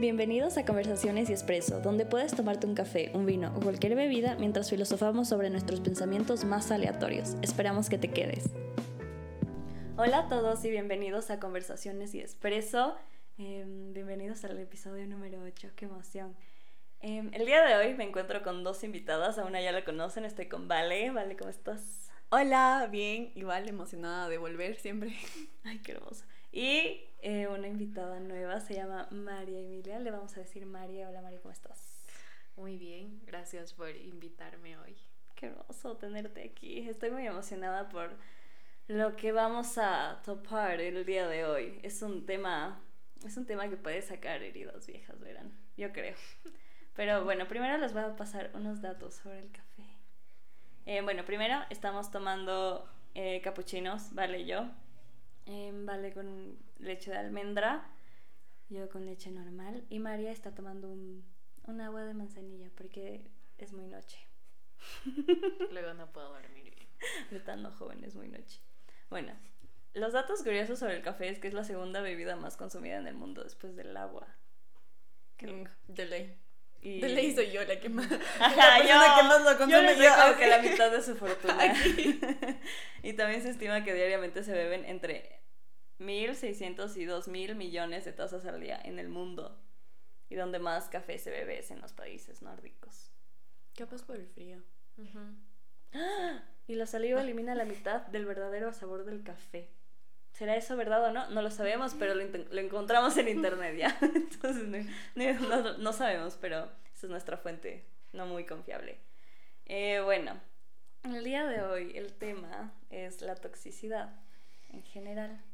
Bienvenidos a Conversaciones y Espresso, donde puedes tomarte un café, un vino o cualquier bebida mientras filosofamos sobre nuestros pensamientos más aleatorios. Esperamos que te quedes. Hola a todos y bienvenidos a Conversaciones y Espresso. Em, bienvenidos al episodio número 8, qué emoción. Em, el día de hoy me encuentro con dos invitadas, a una ya la conocen, estoy con Vale. Vale, ¿cómo estás? Hola, bien, igual emocionada de volver siempre. Ay, qué hermoso. Y eh, una invitada nueva, se llama María Emilia. Le vamos a decir María. Hola María, ¿cómo estás? Muy bien, gracias por invitarme hoy. Qué hermoso tenerte aquí. Estoy muy emocionada por lo que vamos a topar el día de hoy. Es un tema, es un tema que puede sacar heridas viejas, verán. Yo creo. Pero bueno, primero les voy a pasar unos datos sobre el café. Eh, bueno, primero estamos tomando eh, capuchinos, vale yo. Em, vale con leche de almendra, yo con leche normal y María está tomando un, un agua de manzanilla porque es muy noche. Luego no puedo dormir bien. Estando joven es muy noche. Bueno, los datos curiosos sobre el café es que es la segunda bebida más consumida en el mundo después del agua. Mm, de ley. De ley soy yo la que más, Ajá, la yo, que más lo consume. Yo, yo que la mitad de su fortuna. y también se estima que diariamente se beben entre 1.600 y 2.000 millones de tazas al día en el mundo. Y donde más café se bebe es en los países nórdicos. Capaz por el frío. Y la saliva elimina la mitad del verdadero sabor del café. ¿Será eso verdad o no? No lo sabemos, pero lo, encontramos en internet ya. Entonces no, no, sabemos, pero esa es nuestra fuente no muy confiable. Eh, bueno, el día de hoy el tema es la toxicidad en general.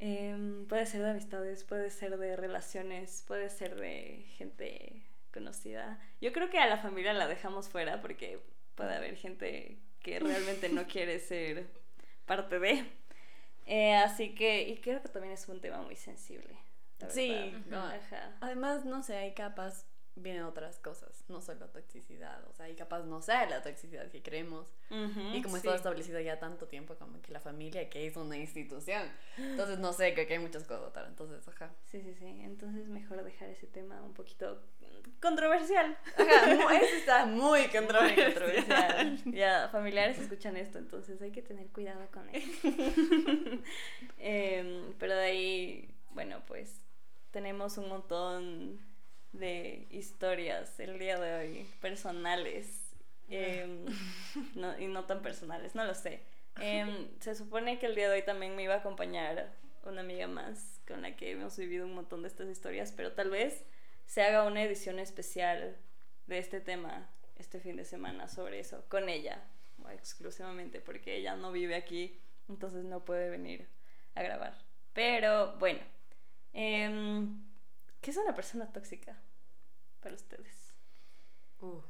Em, puede ser de amistades, puede ser de relaciones, puede ser de gente conocida. Yo creo que a la familia la dejamos fuera porque puede haber gente que realmente no quiere ser parte de. Eh, así que, y creo que también es un tema muy sensible. Sí, además, no sé, hay capas vienen otras cosas, no solo toxicidad, o sea, y capaz no sea la toxicidad que creemos. y como está establecido ya tanto tiempo como que la familia, que es una institución. Entonces, no sé, creo que hay muchas cosas, entonces, ajá. Sí, sí, sí, entonces mejor dejar ese tema un poquito controversial. Ajá, eso está muy controversial. ya, familiares escuchan esto, entonces hay que tener cuidado con él. Em, pero de ahí, bueno, pues tenemos un montón de historias el día de hoy, personales em, y no tan personales, no lo sé. Em, se supone que el día de hoy también me iba a acompañar una amiga más con la que hemos vivido un montón de estas historias, pero tal vez se haga una edición especial de este tema este fin de semana sobre eso, con ella, exclusivamente, porque ella no vive aquí, entonces no puede venir a grabar. Pero bueno, em, ¿qué es una persona tóxica? para ustedes? Uh.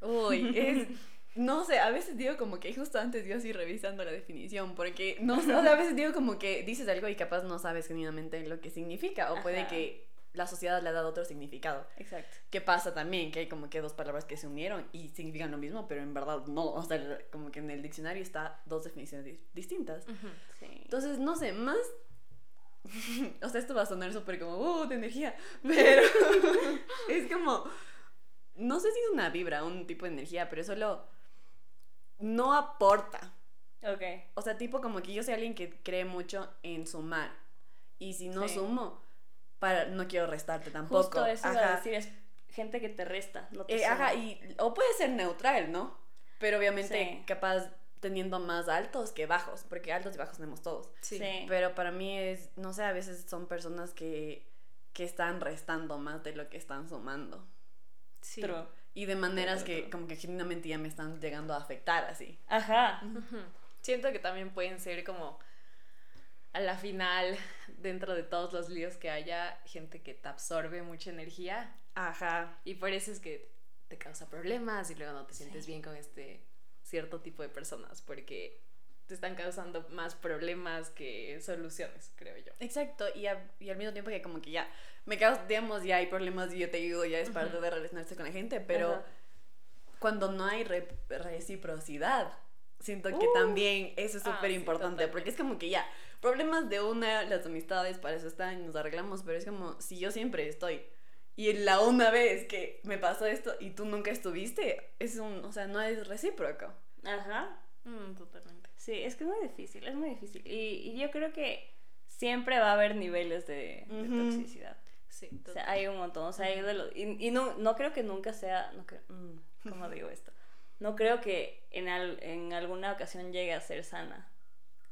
Uy, es... No sé, a veces digo como que justo antes yo así revisando la definición, porque no sé, a veces digo como que dices algo y capaz no sabes genuinamente lo que significa, o puede que la sociedad le ha dado otro significado. Exacto. ¿Qué pasa también? Que hay como que dos palabras que se unieron y significan lo mismo, pero en verdad no. O sea, como que en el diccionario está dos definiciones distintas. sí. Entonces, no sé, más o sea, esto va a sonar súper como, uh, de energía. Pero es como, no sé si es una vibra, un tipo de energía, pero solo no aporta. Ok. O sea, tipo como que yo soy alguien que cree mucho en sumar. Y si no sumo, para, no quiero restarte tampoco. Justo eso ajá. decir, es gente que te resta. No te eh, ajá, y, o puede ser neutral, ¿no? Pero obviamente capaz teniendo más altos que bajos, porque altos y bajos tenemos todos. Sí. Pero para mí es, no sé, a veces son personas que, que están restando más de lo que están sumando. Sí. Y de maneras que como que genuinamente ya me están llegando a afectar así. Ajá. Siento que también pueden ser como a la final, dentro de todos los líos que haya, gente que te absorbe mucha energía. Ajá. Y por eso es que te causa problemas y luego no te sientes bien con este cierto tipo de personas porque te están causando más problemas que soluciones, creo yo. Exacto, y, y al mismo tiempo que como que ya me causamos, digamos, ya hay problemas y yo te ayudo, ya es parte de relacionarse con la gente, pero cuando no hay reciprocidad, siento que Uh. también eso es Ah, súper sí, importante, porque es como que ya, problemas de una, las amistades para eso están, nos arreglamos, pero es como si yo siempre estoy y la una vez que me pasó esto y tú nunca estuviste, es un, o sea, no es recíproco. Ajá. Mm, totalmente. Sí, es que es muy difícil, es muy difícil. Y, y yo creo que siempre va a haber niveles de, toxicidad. Sí, O sea, hay un montón. O sea, hay de los- y, y no, no creo que nunca sea. No creo, mm, ¿Cómo digo esto? No creo que en, al- en alguna ocasión llegue a ser sana.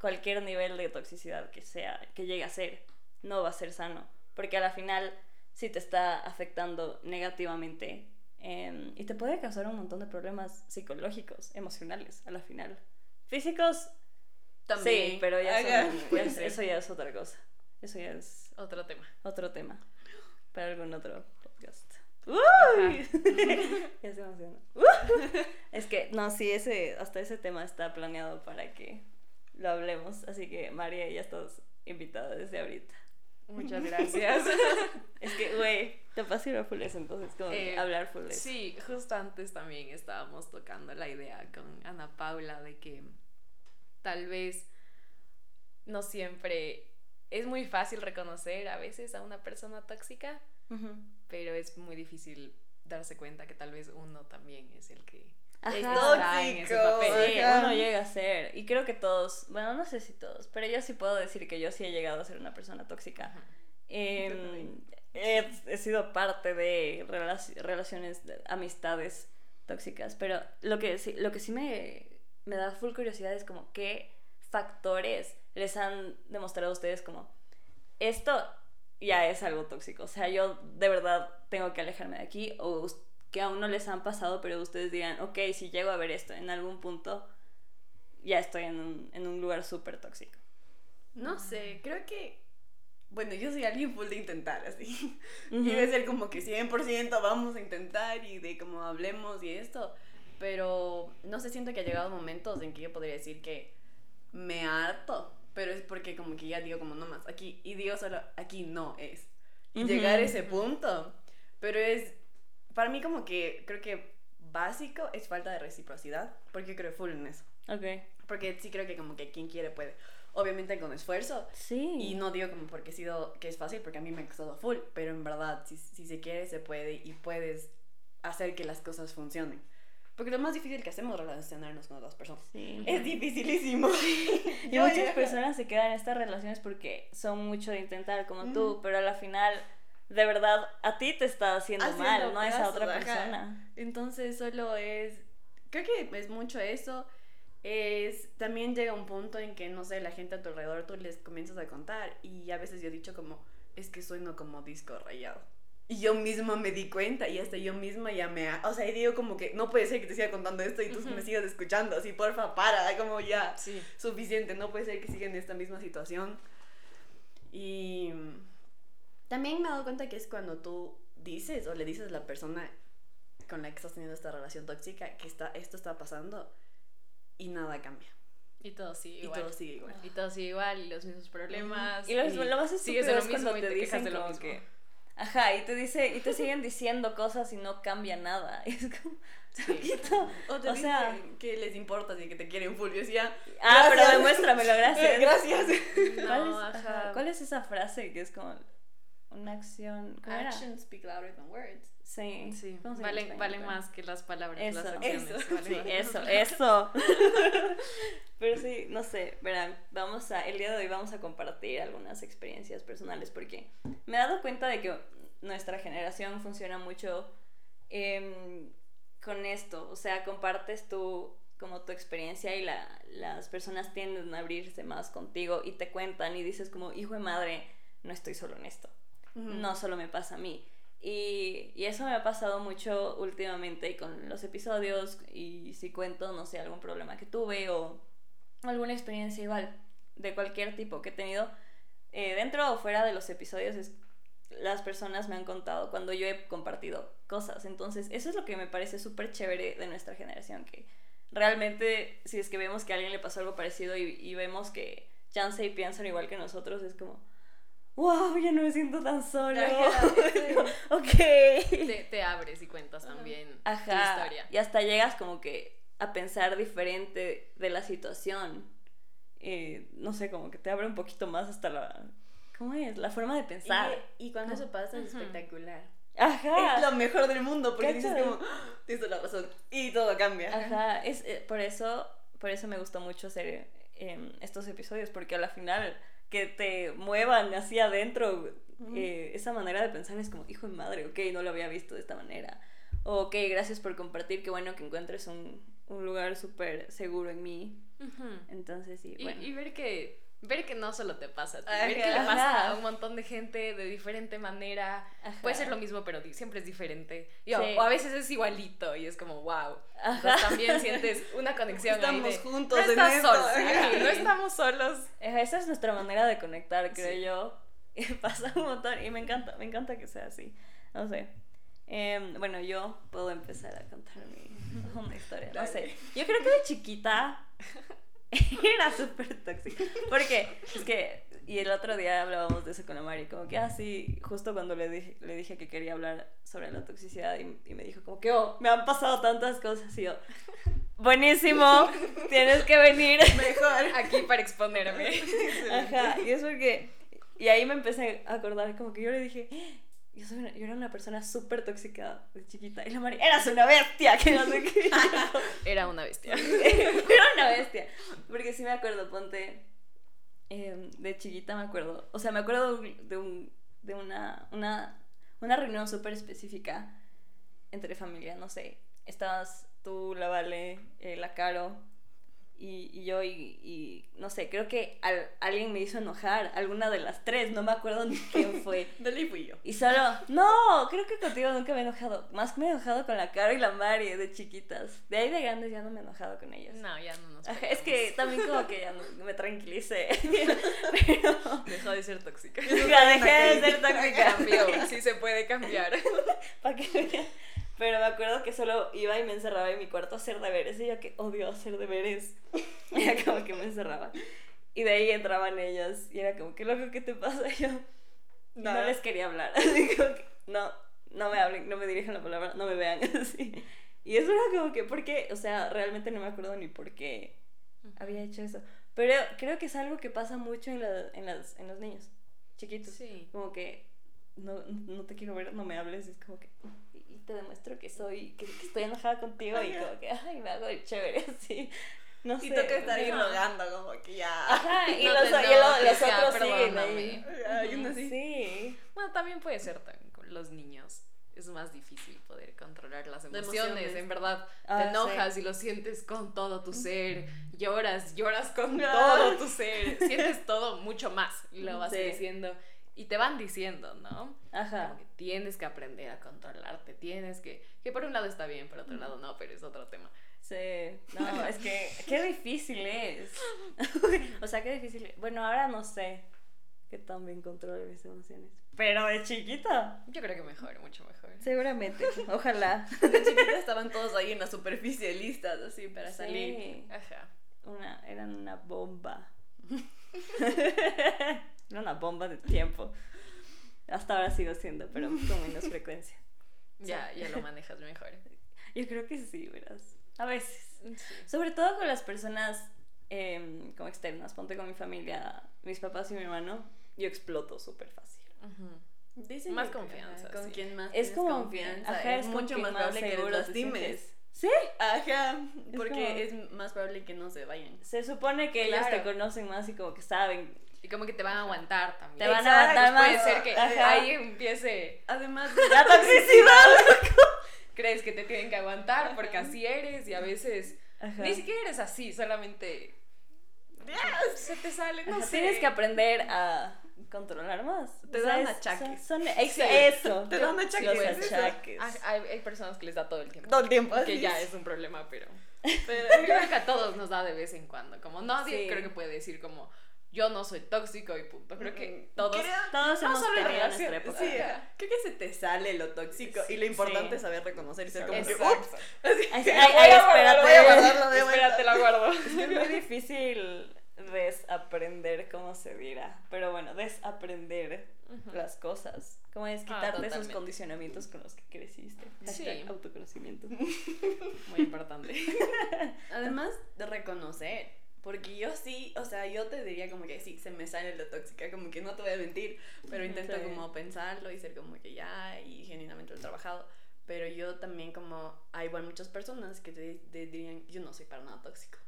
Cualquier nivel de toxicidad que sea, que llegue a ser, no va a ser sano. Porque a la final sí te está afectando negativamente. Em, y te puede causar un montón de problemas psicológicos, emocionales, a la final. Físicos, sí, pero ya, son- ya es- eso ya es otra cosa. Eso ya es Otro tema. otro tema para algún otro podcast. ¡Uy! ya se emociona. Es que, no, sí, ese, hasta ese tema está planeado para que lo hablemos. Así que, María, ya estás invitada desde ahorita. Muchas gracias. Es que, güey, te ir a Fules, entonces, como Eh, hablar Fules. Sí, justo antes también estábamos tocando la idea con Ana Paula de que tal vez no siempre es muy fácil reconocer a veces a una persona tóxica, pero es muy difícil darse cuenta que tal vez uno también es el que Ajá. está en ese Tóxico. papel. Sí, uno llega a ser. Y creo que todos, bueno, no sé si todos, pero yo sí puedo decir que yo sí he llegado a ser una persona tóxica. Em, he, he sido parte de relaci- relaciones, de amistades tóxicas, pero lo que sí, lo que sí me, me da full curiosidad es como qué factores les han demostrado a ustedes como esto ya es algo tóxico. O sea, yo de verdad tengo que alejarme de aquí o que aún no les han pasado, pero ustedes digan, ok, si llego a ver esto en algún punto, ya estoy en un, en un lugar súper tóxico. No sé, creo que. Bueno, yo soy alguien full de intentar, así. Ujú. Y de ser como que 100% vamos a intentar y de como hablemos y esto. Pero no sé, siento que ha llegado momentos en que yo podría decir que me harto. Pero es porque como que ya digo como no más aquí. Y digo solo aquí no es. Y Ujú. llegar a ese punto. Pero es. Para mí como que creo que básico es falta de reciprocidad. Porque yo creo full en eso. Ok. Porque sí creo que como que quien quiere puede. Obviamente con esfuerzo. Sí. Y no digo como porque he sido que es fácil, porque a mí me ha costado full, pero en verdad, si, si se quiere, se puede y puedes hacer que las cosas funcionen. Porque lo más difícil que hacemos es relacionarnos con otras personas. Sí. Es dificilísimo. Y muchas personas se quedan en estas relaciones porque son mucho de intentar, como Ujú. tú, pero a la final, de verdad, a ti te está haciendo, Haciendo mal, no es a otra ajá. persona. Entonces solo es, creo que es mucho eso. Es, también llega un punto en que, no sé, la gente a tu alrededor tú les comienzas a contar y a veces yo he dicho como, es que sueno como disco rayado. Y yo misma me di cuenta y hasta yo misma ya me... ha- O sea, y digo como que no puede ser que te siga contando esto y tú Ujú. me sigas escuchando. Así, porfa, para, como ya Sí. suficiente, no puede ser que siga en esta misma situación. Y también me he dado cuenta que es cuando tú dices o le dices a la persona con la que estás teniendo esta relación tóxica que está, esto está pasando y nada cambia. Y todo sigue Y igual. todo sigue igual. Y todo sigue igual, y los mismos problemas. Y lo, lo más estúpido es lo cuando mismo y te te dicen de lo como mismo. que... Ajá, y te dice, y te siguen diciendo cosas y no cambia nada. Y es como, Sí. O te O sea- dicen que les importa y que te quieren full. Yo decía, Ah, pero Gracias. demuéstramelo, gracias. gracias. ¿Cuál, No, es, ajá. ajá, ¿Cuál es esa frase que es como una acción? ¿Cómo era? Actions speak louder than words. Sí. Sí, ¿Cómo se llama en valen, valen más que las palabras, Eso, las acciones. eso, valen Sí, eso, eso. Pero sí, no sé, verán, vamos a, el día de hoy vamos a compartir algunas experiencias personales porque me he dado cuenta de que nuestra generación funciona mucho em, con esto, o sea, compartes tú como tu experiencia y la, las personas tienden a abrirse más contigo y te cuentan y dices como, hijo de madre, no estoy solo en esto no solo me pasa a mí. Y, y eso me ha pasado mucho últimamente con los episodios y si cuento, no sé, algún problema que tuve o alguna experiencia igual, de cualquier tipo que he tenido, eh, dentro o fuera de los episodios, es, las personas me han contado cuando yo he compartido cosas. Entonces, eso es lo que me parece súper chévere de nuestra generación, que realmente si es que vemos que a alguien le pasó algo parecido y, y vemos que chance y piensan igual que nosotros, es como, wow, ya no me siento tan solo. Ok. Te, te abres y cuentas también tu Ajá. historia. Y hasta llegas como que a pensar diferente de la situación. Eh, no sé, como que te abre un poquito más hasta la... ¿Cómo es? La forma de pensar. Y, cuando eso pasa es espectacular. Ajá. Es lo mejor del mundo porque dices como, ¡Ah! tienes la razón y todo cambia. Ajá, es, eh, por, eso, por eso me gustó mucho hacer em, estos episodios porque a la final que te muevan así adentro, eh, esa manera de pensar es como, hijo de madre, ok, no lo había visto de esta manera. O, ok, gracias por compartir, qué bueno que encuentres un, un lugar súper seguro en mí. Entonces, sí, bueno. y ver que ver que no solo te pasa a ti, ver que le pasa a un montón de gente de diferente manera. Puede ser lo mismo, pero siempre es diferente. O a veces es igualito y es como, wow. también sientes una conexión. Estamos juntos. No estás solo. no estamos solos. Esa es nuestra manera de conectar, creo yo. Y pasa un montón y me encanta, me encanta que sea así. No sé. Em, bueno, yo puedo empezar a contar mi una historia. No sé. Yo creo que de chiquita era súper tóxica. Porque es que, y el otro día hablábamos de eso con la Mari, como que así, ah, justo cuando le dije, le dije que quería hablar sobre la toxicidad y, me dijo como que, oh, me han pasado tantas cosas y yo, buenísimo, tienes que venir. Mejor aquí para exponerme. Ajá, y es porque, y ahí me empecé a acordar como que yo le dije, yo, soy yo era una persona súper tóxica de chiquita. Y la Mari, eras una bestia, que no sé qué. era una bestia. era una bestia. Porque sí me acuerdo, ponte, em, de chiquita me acuerdo. O sea, me acuerdo de, un, de una, una, una reunión súper específica entre familia, no sé. Estabas tú, la Vale, eh, la Caro, y, y yo, y, y, no sé, creo que al, alguien me hizo enojar, alguna de las tres, no me acuerdo ni quién fue. Dale fui yo. Y solo, no, creo que contigo nunca me he enojado. Más me he enojado con la Caro y la Mari de chiquitas. De ahí de grandes ya no me he enojado con ellas. No, ya no nos Es que también como que ya me tranquilicé. Pero... Dejó de ser tóxica. Ya dejé de ser tóxica. Cambió, sí se puede cambiar. Para que pero me acuerdo que solo iba y me encerraba en mi cuarto a hacer deberes. Y yo que odio hacer deberes. Y era como que me encerraba. Y de ahí entraban ellas. Y era como, ¿qué loco que te pasa? Y yo no les quería hablar. Así como que, no, no me hablen, no me dirijan la palabra, no me vean. Así. Y eso era como que, ¿por qué? O sea, realmente no me acuerdo ni por qué había hecho eso. Pero creo que es algo que pasa mucho en, la, en, las, en los niños chiquitos. Sí. Como que no, no te quiero ver, no me hables. Es como que te demuestro que soy, que, estoy enojada contigo y como que, ay, me hago el chévere, así. No sé. Y toca estar ahí rogando, como que ya. Ajá, y, los, y los, otros siguen ahí. Sí. Bueno, también puede ser con los niños. Es más difícil poder controlar las emociones, en verdad. te ah, enojas y lo sientes con todo tu ser. Lloras, lloras con todo tu ser. Sientes todo mucho más. Y lo vas diciendo y te van diciendo, ¿no? Ajá. que tienes que aprender a controlarte, tienes que, que por un lado está bien, por otro lado no, pero es otro tema. Sí, no, es que qué difícil es. o sea, qué difícil. Bueno, ahora no sé qué tan bien controlo mis emociones. Pero de chiquita. Yo creo que mejor, mucho mejor. Seguramente, ojalá. De chiquita estaban todos ahí en la superficie listas, así, para salir. Ajá. Una, eran una bomba. Era una bomba de tiempo. Hasta ahora sigo siendo, pero con menos frecuencia. Ya, ya lo manejas mejor. Yo creo que sí, verás. A veces. Sobre todo con las personas em, como externas. Ponte con mi familia, mis papás y mi hermano. Yo exploto súper fácil. más confianza. Con quien más es como confianza. Ajá, es, mucho más probable que los lastimes. ¿Sí? Ajá, porque es, más probable que no se vayan. Se supone que ellos te conocen más y como que saben y como que te van a aguantar también. Te van a aguantar más. Puede ser que ahí empiece. Además de la toxicidad. Crees que te tienen que aguantar porque así eres y a veces ni siquiera eres así, solamente. Se te sale, no sé. Tienes que aprender a controlar más. Te dan achaques. Son, eso. Te dan achaques. Hay, hay, personas que les da todo el tiempo. Todo el tiempo. Que ya es un problema, pero. Pero creo que a todos nos da de vez en cuando. Como nadie creo que puede decir como yo no soy tóxico y punto. Creo que todos, todos hemos tenido nuestra época. Sí, creo que se te sale lo tóxico y lo importante es saber reconocer y ser como que, ups. Ay, espérate, voy a guardarlo de Espérate, lo guardo. Es muy difícil desaprender, como se dirá. Pero bueno, desaprender las cosas. Como es ah, quitarte esos condicionamientos con los que creciste. Sí. autoconocimiento. Muy importante. Además de reconocer. Porque yo sí, o sea, yo te diría como que sí, se me sale lo tóxica, como que no te voy a mentir, pero intento como pensarlo y ser como que ya, y genuinamente lo he trabajado. Pero yo también como, hay igual muchas personas que te, te dirían, yo no soy para nada tóxico.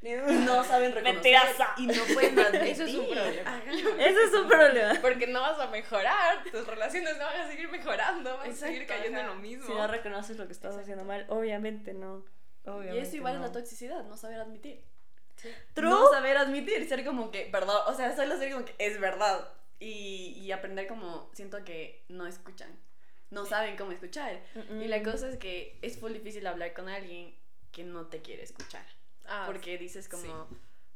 no saben reconocer y no pueden Eso es un problema. Eso es un problema. Porque no vas a mejorar, tus relaciones no van a seguir mejorando, vas a seguir cayendo en lo mismo. Si no reconoces lo que estás haciendo mal, obviamente no. Obviamente y eso igual es la toxicidad, no saber admitir. No saber admitir, ser como que, verdad, o sea, solo ser como que es verdad. Y, y aprender como, siento que no escuchan, no saben cómo escuchar. Y la cosa es que es muy difícil hablar con alguien que no te quiere escuchar. Ah, porque dices como,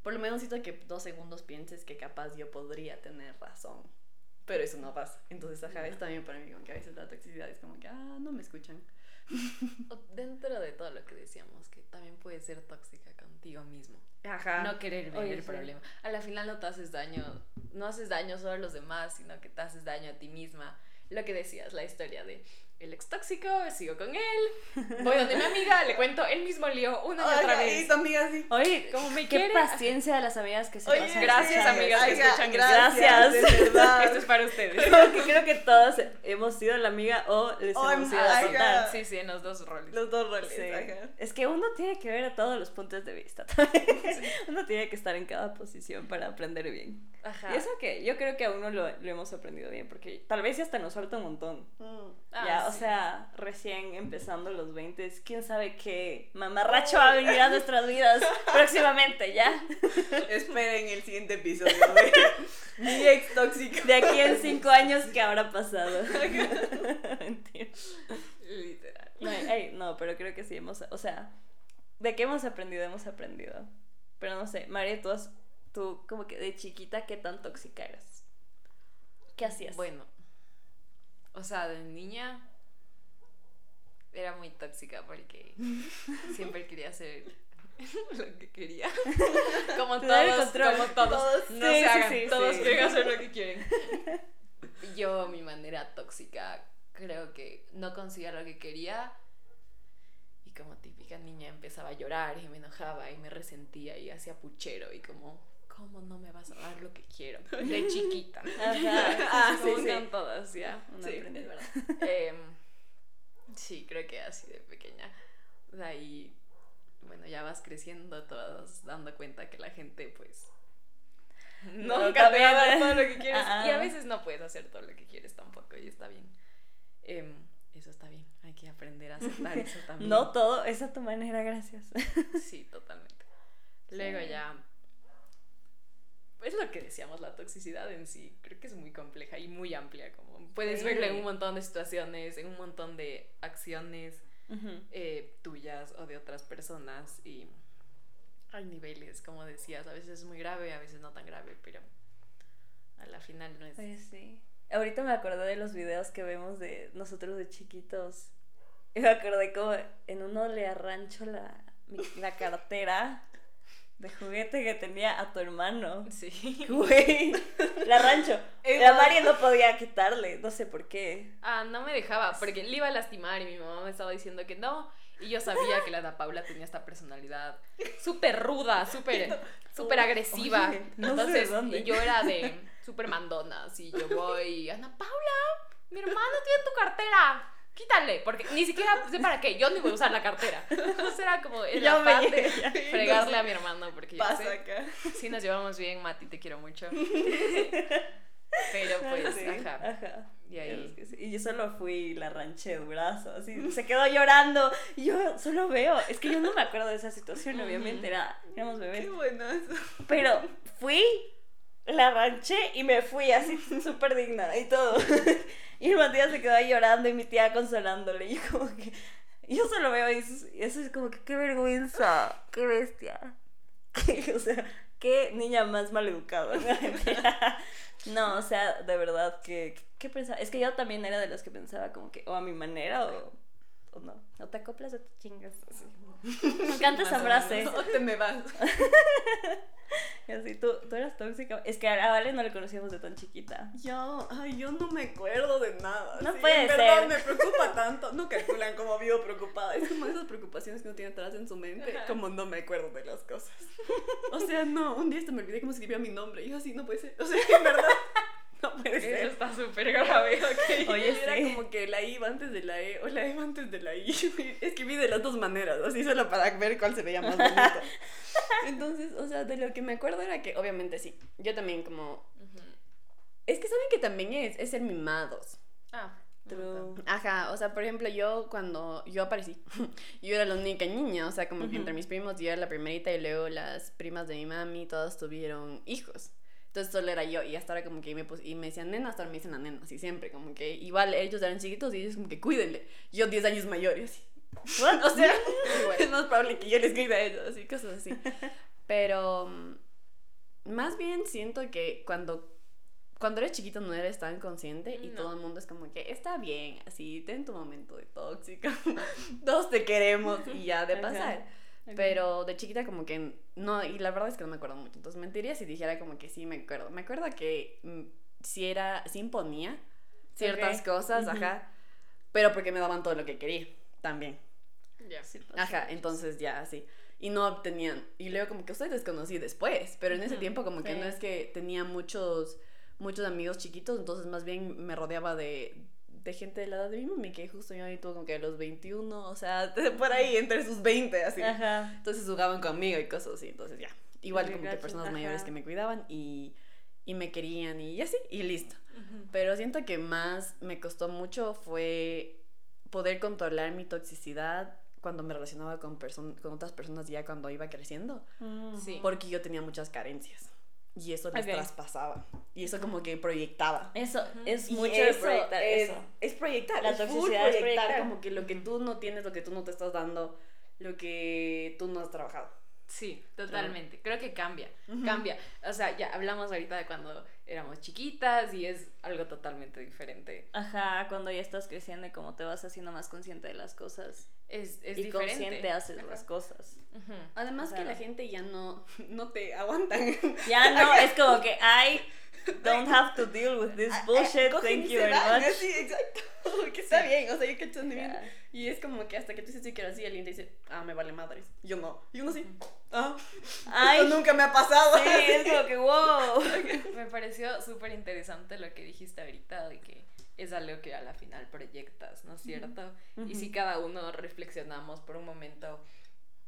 por lo menos siento que dos segundos pienses que capaz yo podría tener razón. Pero eso no pasa. Entonces, ajá, es también para mí como que a veces la toxicidad es como que, ah, no me escuchan. Dentro de todo lo que decíamos, que también puede ser tóxica contigo mismo. Ajá. No querer ver el problema. A la final no te haces daño, no haces daño solo a los demás, sino que te haces daño a ti misma. Lo que decías, la historia de el ex tóxico, sigo con él, voy donde mi amiga, le cuento el mismo lío una y otra vez. Y tu amiga sí. Oye, como me qué paciencia de las amigas que se Oye, pasan. Gracias, amigas que escuchan Gracias. Esto es para ustedes. que creo que todas hemos sido la amiga o les hemos sido a contar. Sí, sí, en los dos roles. Los dos roles. Es que uno tiene que ver a todos los puntos de vista Uno tiene que estar en cada posición para aprender bien. Ajá. Y eso que yo creo que a uno lo, lo hemos aprendido bien, porque tal vez ya hasta nos falta un montón. Mm. ya, ah, o sea, recién empezando los 20, quién sabe qué mamarracho va a venir a nuestras vidas próximamente, ¿ya? Esperen el siguiente episodio de mi ex tóxico. De aquí en 5 años, ¿qué habrá pasado? Mentira. Literal. No, no, pero creo que sí hemos, o sea, de qué hemos aprendido, hemos aprendido. Pero no sé, María, tú, tú como que de chiquita, ¿qué tan tóxica eras? ¿Qué hacías? Bueno, o sea, de niña era muy tóxica porque siempre quería hacer lo que quería. Como todos, como todos. No se hagan, todos quieren hacer lo que quieren. Yo, mi manera tóxica, creo que no conseguía lo que quería. Y como típica niña empezaba a llorar y me enojaba y me resentía y hacía puchero y como, ¿cómo no me vas a dar lo que quiero? De chiquita. Ajá. Ah, sí, sí. todas, ya. es verdad. Eh, Sí, creo que así de pequeña. De ahí, bueno, ya vas creciendo, todos dando cuenta que la gente, pues, nunca te va a dar todo lo que quieres. Y a veces no puedes hacer todo lo que quieres tampoco, y está bien. Em, eso está bien, hay que aprender a aceptar eso también. No todo, es a tu manera, gracias. Sí, totalmente. Luego ya es lo que decíamos, la toxicidad en sí, creo que es muy compleja y muy amplia, como puedes verla en un montón de situaciones, en un montón de acciones eh, tuyas o de otras personas y hay niveles, como decías, a veces es muy grave, a veces no tan grave, pero a la final no es... sí. Ahorita me acordé de los videos que vemos de nosotros de chiquitos. Y me acordé como en uno le arrancho la, la cartera de juguete que tenía a tu hermano. Sí. Güey. La rancho. La Mari no podía quitarle, no sé por qué. Ah, no me dejaba, porque le iba a lastimar y mi mamá me estaba diciendo que no. Y yo sabía que la Ana Paula tenía esta personalidad súper ruda, súper súper agresiva. Entonces, y yo era de súper mandona, así yo voy, Ana Paula, mi hermano tiene tu cartera quítale, porque ni siquiera sé para qué, yo ni voy a usar la cartera. Entonces era como el afán de fregarle a mi hermano, porque pasa yo sé, acá. Sí nos llevamos bien, Mati, te quiero mucho. Pero pues, ajá. ajá. Y ahí. Y yo solo fui la brazo, así, se quedó llorando. Y yo solo veo, es que yo no me acuerdo de esa situación, obviamente, era, éramos bebés. Qué bueno eso. Pero fui, la ranché y me fui así súper digna y todo. Y el Matías se quedó ahí llorando y mi tía consolándole. Y yo como que... Yo solo veo y eso es como que qué vergüenza, qué bestia. o sea, qué niña más maleducada. no, o sea, de verdad, que ¿qué pensaba? Es que yo también era de los que pensaba como que o a mi manera o, o no. O te acoplas o te chingas. Me encanta esa frase. O te me vas. Y así, tú, tú eras tóxica. Es que a Vale no le conocíamos de tan chiquita. Yo, ay, yo no me acuerdo de nada. No sí, puede en verdad ser. me preocupa tanto. No calculan cómo vivo preocupada. Es como esas preocupaciones que uno tiene atrás en su mente. Como no me acuerdo de las cosas. O sea, no, un día hasta me olvidé cómo escribía mi nombre. Y yo así, no puede ser. O sea, en verdad, no puede Eso está súper grave, ok. Oye, era sí. como que la I va antes de la E o la E va antes de la I. Escribí de las dos maneras, así solo para ver cuál se veía más bonito. Entonces, o sea, de lo que me acuerdo era que, obviamente sí, yo también como... Es que saben que también es, es ser mimados. Ah, True. Ajá, o sea, por ejemplo, yo cuando yo aparecí, yo era la única niña, o sea, como que entre mis primos yo era la primerita y luego las primas de mi mami, todas tuvieron hijos. Entonces solo era yo y hasta ahora como que me y me decían nena, hasta ahora me dicen la nena, así siempre, como que igual ellos eran chiquitos y ellos como que cuídenle. Yo 10 años mayor y así. O sea, es más probable que yo les cuide a ellos, así, cosas así. Pero mm, más bien siento que cuando cuando eres chiquito no eres tan consciente y No. todo el mundo es como que está bien, así, ten tu momento de tóxica. Todos te queremos y ya de Ajá. Pero de chiquita como que no, y la verdad es que no me acuerdo mucho. Entonces mentiría si dijera como que sí me acuerdo. Me acuerdo que mm, sí era, sí imponía ciertas cosas, ajá. Pero porque me daban todo lo que quería, también. ya. Sí pasa Ajá, entonces ya, así. Y no obtenían. Y luego como que ustedes les conocí después, pero en ese tiempo como que sí. no es que tenía muchos, muchos amigos chiquitos, entonces más bien me rodeaba de, de gente de la edad de mi mami, que justo yo ahí tuvo como que a los 21, o sea, por ahí entre sus 20, así. Ajá. Entonces jugaban conmigo y cosas así, entonces ya. Igual como que personas ajá. mayores que me cuidaban y, y me querían y así, y listo. Pero siento que más me costó mucho fue poder controlar mi toxicidad cuando me relacionaba con, con otras personas ya cuando iba creciendo, Mm. Sí. porque yo tenía muchas carencias y eso les Ok. traspasaba y eso como que proyectaba. Eso es Y mucho de eso proyectar es, eso. es proyectar. La es toxicidad es proyectar. como que lo que tú no tienes, lo que tú no te estás dando, lo que tú no has trabajado. Sí, totalmente. Creo que cambia, cambia. O sea, ya hablamos ahorita de cuando éramos chiquitas y es algo totalmente diferente. Ajá, cuando ya estás creciendo y como te vas haciendo más consciente de las cosas. Es, es y diferente. consciente haces Ajá. las cosas. Además que la gente ya no, no te aguantan. Ya no, es como que I don't have to deal with this bullshit, Cogen thank y you very much. así, exacto. Que está bien, o sea, yo cacho bien. Y es como que hasta que tú dices sí quiero así, alguien te dice, ah, me vale madres. Yo no. Y uno sí. Ah, Ay, esto nunca me ha pasado. sí, es como que wow. Me pareció súper interesante lo que dijiste ahorita de que es algo que a la final proyectas, ¿no es cierto? Y si cada uno reflexionamos por un momento,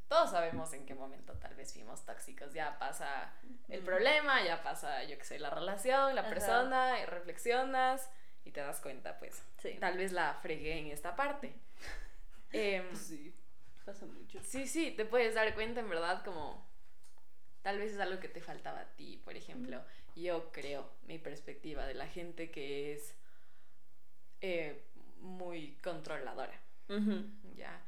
todos sabemos en qué momento tal vez fuimos tóxicos. Ya pasa el problema, ya pasa, yo qué sé, la relación, la Ajá. persona, y reflexionas y te das cuenta, pues, Sí. tal vez la fregué en esta parte. Em, Sí, pasa mucho. Sí, sí, te puedes dar cuenta en verdad como tal vez es algo que te faltaba a ti, por ejemplo. Yo creo, mi perspectiva de la gente que es eh, muy controladora, Ujú. ¿ya?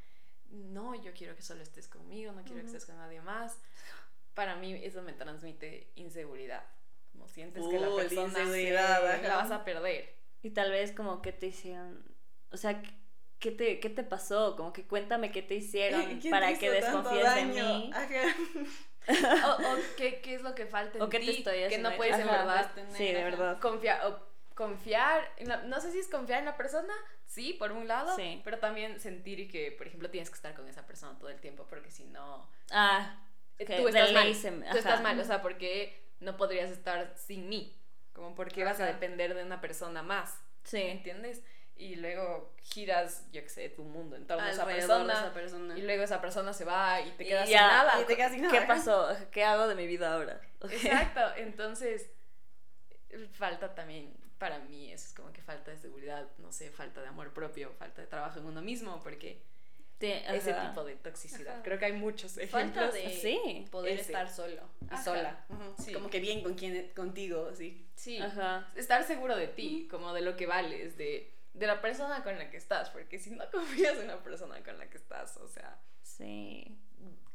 No, yo quiero que solo estés conmigo, no quiero que Ujú. estés con nadie más. Para mí eso me transmite inseguridad. Como sientes que la persona se- la vas a perder. Y tal vez como que te hicieron, o sea, ¿qué te, qué te pasó? Como que cuéntame qué te hicieron ¿Quién para te que desconfíes de mí. O, Ajá. o qué, qué es lo que falta en O qué ti te estoy que no puedes en verdad Sí, de verdad. confiar o confiar en la- no sé si es confiar en la persona sí por un lado Sí. pero también sentir que por ejemplo tienes que estar con esa persona todo el tiempo porque si no Ah, eh, que tú estás mal tú estás mal o sea porque no podrías estar sin mí como porque vas a depender de una persona más sí. ¿entiendes? y luego giras yo qué sé tu mundo en torno a esa persona y luego esa persona se va y te Y quedas sin ya, nada y te quedas sin nada. ¿Qué pasó? ¿Qué hago de mi vida ahora? Ok. Exacto, entonces falta también, para mí, eso es como que falta de seguridad, no sé, falta de amor propio, falta de trabajo en uno mismo, porque Sí, ese ajá. tipo de toxicidad, Ajá. creo que hay muchos Falta ejemplos. de Sí. poder Ese. estar solo y Ajá. sola. Sí. Como que bien con quien, contigo, así. Sí, Ajá. estar seguro de ti, como de lo que vales, de, de la persona con la que estás, porque si no confías en la persona con la que estás, o sea, Sí.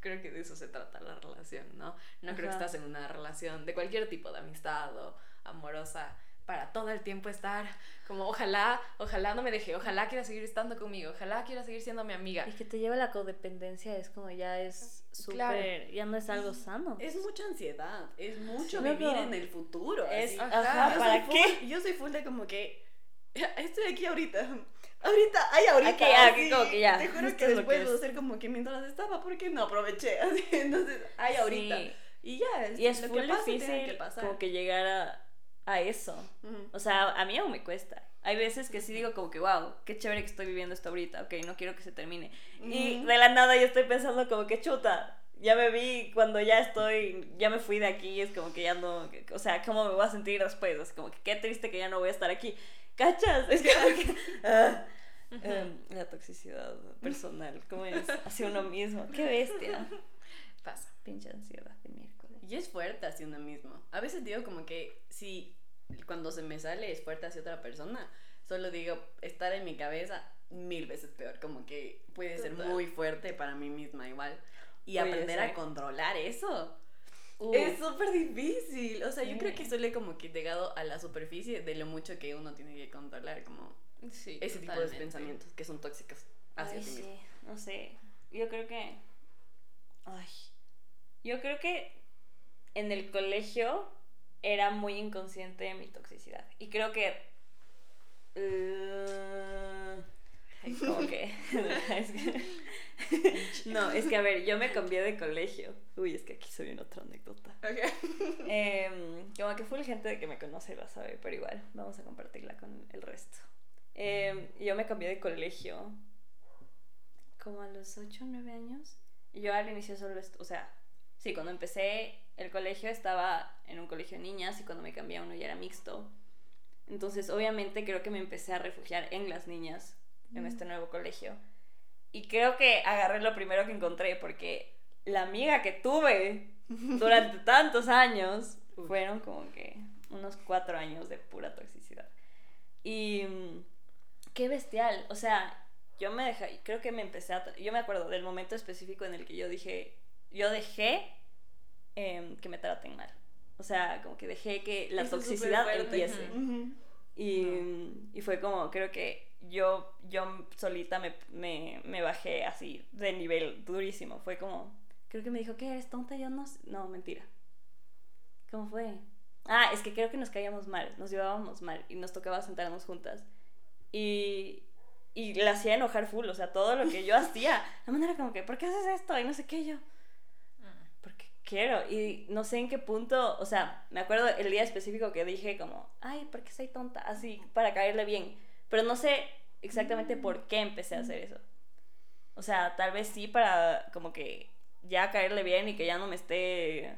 creo que de eso se trata la relación, ¿no? No creo que estás en una relación de cualquier tipo de amistad o amorosa para todo el tiempo estar como ojalá, ojalá no me deje, ojalá quiera seguir estando conmigo, ojalá quiera seguir siendo mi amiga. Y que te lleva a la codependencia es como ya es súper, ya no es algo sano. Es mucha ansiedad, es mucho vivir en el futuro. Es, ajá, ¿para qué? yo soy full de como que estoy aquí ahorita. Ahorita, ay, ahorita. Aquí, aquí, como que ya. Te juro que después de ser como que mientras estaba, porque no aproveché. Así, entonces, ay, ahorita. Y ya, es, y es lo que difícil que como que llegar a a eso. O sea, a mí aún me cuesta. Hay veces que sí digo como que, wow, qué chévere que estoy viviendo esto ahorita, ok, no quiero que se termine. Y de la nada yo estoy pensando como que chuta, ya me vi cuando ya estoy, ya me fui de aquí, es como que ya no, o sea, ¿cómo me voy a sentir después? Es como que qué triste que ya no voy a estar aquí. ¿Cachas? Es como que... Ah, em, la toxicidad personal, ¿cómo es? Hacia uno mismo, qué bestia. Pasa. Pinche ansiedad de miércoles. Y es fuerte hacia uno mismo. A veces digo como que si cuando se me sale es fuerte hacia otra persona, solo digo, estar en mi cabeza mil veces peor, como que puede ser muy fuerte para mí misma igual. Y aprender a controlar eso. Es súper difícil. O sea, yo creo que suele como que llegado a la superficie de lo mucho que uno tiene que controlar, como ese tipo de pensamientos que son tóxicos hacia sí mismo. No sé. Yo creo que. Ay. Yo creo que en el colegio era muy inconsciente de mi toxicidad. Y creo que... Uh, como que... no, es que a ver, yo me cambié de colegio. Uy, es que aquí soy en otra anécdota. Em, como que fue la gente que me conoce va a saber, pero igual, vamos a compartirla con el resto. Em, yo me cambié de colegio como a los 8 o 9 años. Y yo al inicio solo, o sea, sí, cuando empecé el colegio estaba en un colegio de niñas y cuando me cambié a uno ya era mixto. Entonces, obviamente, creo que me empecé a refugiar en las niñas en este nuevo colegio. Y creo que agarré lo primero que encontré porque la amiga que tuve durante tantos años fueron como que unos cuatro años de pura toxicidad. Y mm, qué bestial. O sea, yo me dejé, creo que me empecé a... Yo me acuerdo del momento específico en el que yo dije, yo dejé Em, que me traten mal. O sea, como que dejé que la toxicidad empiece. y, y, fue como, creo que yo, yo solita me, me, me, bajé así de nivel durísimo. Fue como, creo que me dijo, ¿qué eres tonta? Yo no, no, mentira. ¿Cómo fue? Ah, es que creo que nos caíamos mal, nos llevábamos mal y nos tocaba sentarnos juntas. Y, y la hacía enojar full, o sea, todo lo que yo hacía, la manera como que, ¿por qué haces esto? Y no sé qué yo quiero. Y no sé en qué punto, o sea, me acuerdo el día específico que dije como, ay, ¿por qué soy tonta? Así, para caerle bien. Pero no sé exactamente por qué empecé a hacer eso. O sea, tal vez sí para como que ya caerle bien y que ya no me esté...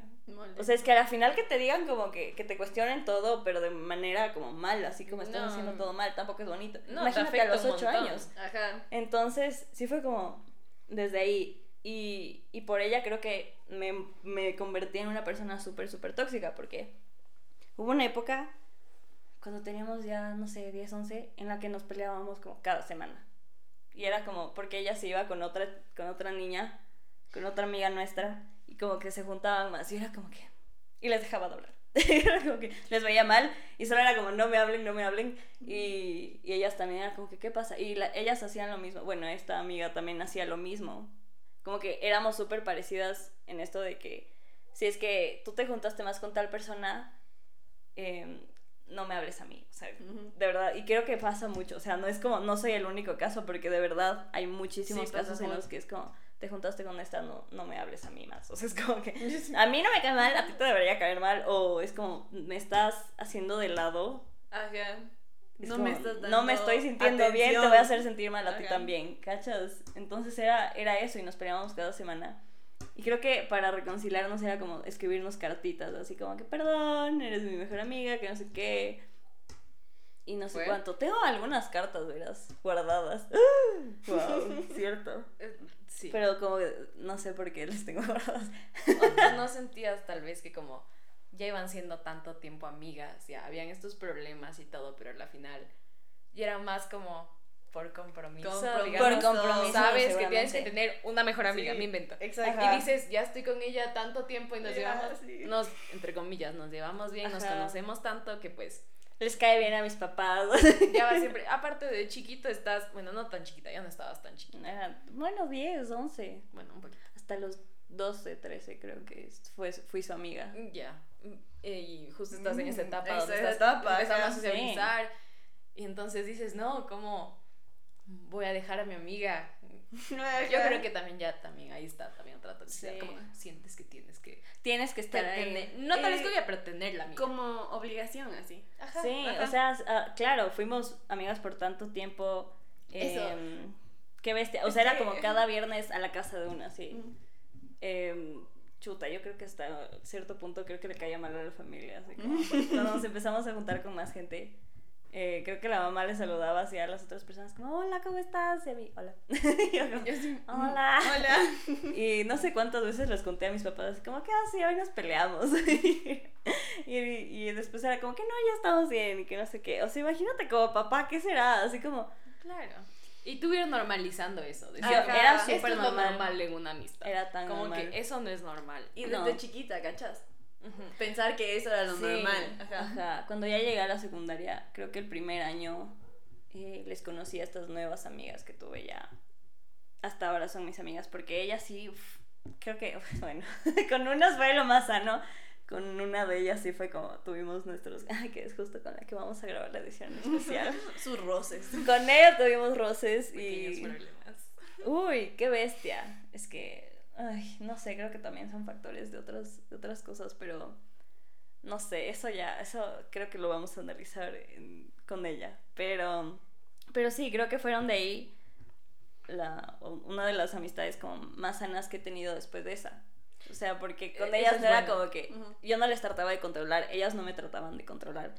O sea, es que al final que te digan como que, que te cuestionen todo, pero de manera como mal, así como están haciendo todo mal, tampoco es bonito. No, Imagínate a los ocho años. Ajá. Entonces, sí fue como desde ahí. Y, y por ella creo que me, me convertí en una persona súper, súper tóxica, porque hubo una época, cuando teníamos ya, no sé, 10, 11, en la que nos peleábamos como cada semana. Y era como, porque ella se iba con otra, con otra niña, con otra amiga nuestra, y como que se juntaban más, y era como que, y les dejaba de hablar. era como que les veía mal y solo era como no me hablen, no me hablen y, y ellas también era como que qué pasa y ellas hacían lo mismo, bueno esta amiga también hacía lo mismo como que éramos súper parecidas en esto de que si es que tú te juntaste más con tal persona, em, no me hables a mí, o sea, de verdad, y creo que pasa mucho, o sea, no es como, no soy el único caso, porque de verdad hay muchísimos casos en los que es como, te juntaste con esta, no, no me hables a mí más, o sea, es como que, a mí no me cae mal, a ti te debería caer mal, o es como, me estás haciendo de lado. Ajá no, me estás no me estoy sintiendo bien, te voy a hacer sentir mal a ti también, ¿cachas? Entonces era, era eso y nos peleábamos cada semana. Y creo que para reconciliarnos era como escribirnos cartitas, así como que perdón, eres mi mejor amiga, que no sé qué. Y no sé cuánto. Tengo algunas cartas, verás, guardadas. wow, cierto. Eh, sí. Pero como no sé por qué las tengo guardadas. no sentías tal vez que como ya iban siendo tanto tiempo amigas, ya habían estos problemas y todo, pero al final ya era más como por compromiso. por compromiso. Sabes que tienes que tener una mejor amiga, me invento. Exacto. Y dices, ya estoy con ella tanto tiempo y nos llevamos, nos, entre comillas, nos llevamos bien, nos conocemos tanto que pues les cae bien a mis papás. ya va siempre, aparte de chiquito estás, bueno, no tan chiquita, ya no estabas tan chiquita. bueno, 10, 11. Bueno, un poquito. Hasta los 12, 13 creo que fue, fui su amiga. Ya. Eh, y justo estás en esa mm, etapa donde estás etapa, empezando a socializar. Y entonces dices, no, ¿cómo voy a dejar a mi amiga? Yo creo que también ya también ahí está también otra toxicidad. Como sientes que tienes que tienes que estar ahí. No tal vez que voy a pretender la amiga. Como obligación así. Ajá, sí, o sea, ah, claro, fuimos amigas por tanto tiempo. Eh, qué bestia. O sea, era como cada viernes a la casa de una, sí. Eh, chuta, yo creo que hasta cierto punto creo que le caía mal a la familia. Así como, cuando nos empezamos a juntar con más gente, eh, creo que la mamá le saludaba así a las otras personas como, hola, ¿cómo estás? Y a mí, hola. hola. Hola. y no sé cuántas veces les conté a mis papás así como, ¿qué así? Hoy nos peleamos. y, y, después era como que no, ya estamos bien y que no sé qué. O sea, imagínate como papá, ¿qué será? Así como... Claro. Y tuvieron normalizando eso. era súper normal. en una amistad. Era tan como que eso no es normal. Y desde chiquita, ¿cachas? Pensar que eso era lo normal. Ajá. Cuando ya llegué a la secundaria, creo que el primer año eh, les conocí a estas nuevas amigas que tuve ya. Hasta ahora son mis amigas, porque ellas sí, creo que, bueno, con unas fue lo más sano. Con una de ellas sí fue como tuvimos nuestros, que es justo con la que vamos a grabar la edición especial. Sus roces. Con ella tuvimos roces y... problemas. Uy, qué bestia. Es que Ay, no sé, creo que también son factores de otras, de otras cosas, pero no sé, eso ya, eso creo que lo vamos a analizar con ella. Pero, pero sí, creo que fueron de ahí la, una de las amistades como más sanas que he tenido después de esa. O sea, porque con e, ellas no era como que yo no les trataba de controlar, ellas no me trataban de controlar.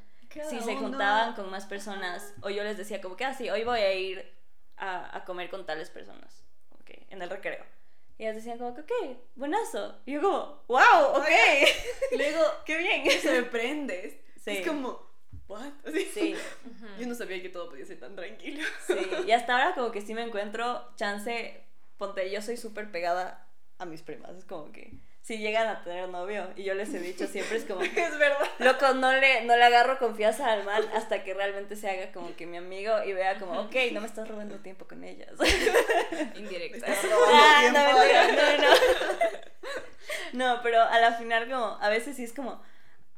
si se juntaban con más personas, o yo les decía como que así, ah, hoy voy a ir a, a comer con tales personas, okay, en el recreo y ellas decían como que, ok, buenazo. Y yo como, wow, ok. Luego, qué bien. Te sorprendes. Sí. Es como, what? Sí. Yo no sabía que todo podía ser tan tranquilo. Sí, y hasta ahora como que sí me encuentro, chance, ponte, yo soy súper pegada a mis primas. Es como que si llegan a tener novio. Y yo les he dicho siempre es como, es verdad. Loco, no le, no le agarro confianza al mal hasta que realmente se haga como que mi amigo y vea como, ok, no me estás robando tiempo con ellas. Indirecta. Ah, no, no, no, no. pero a la final como, a veces sí es como,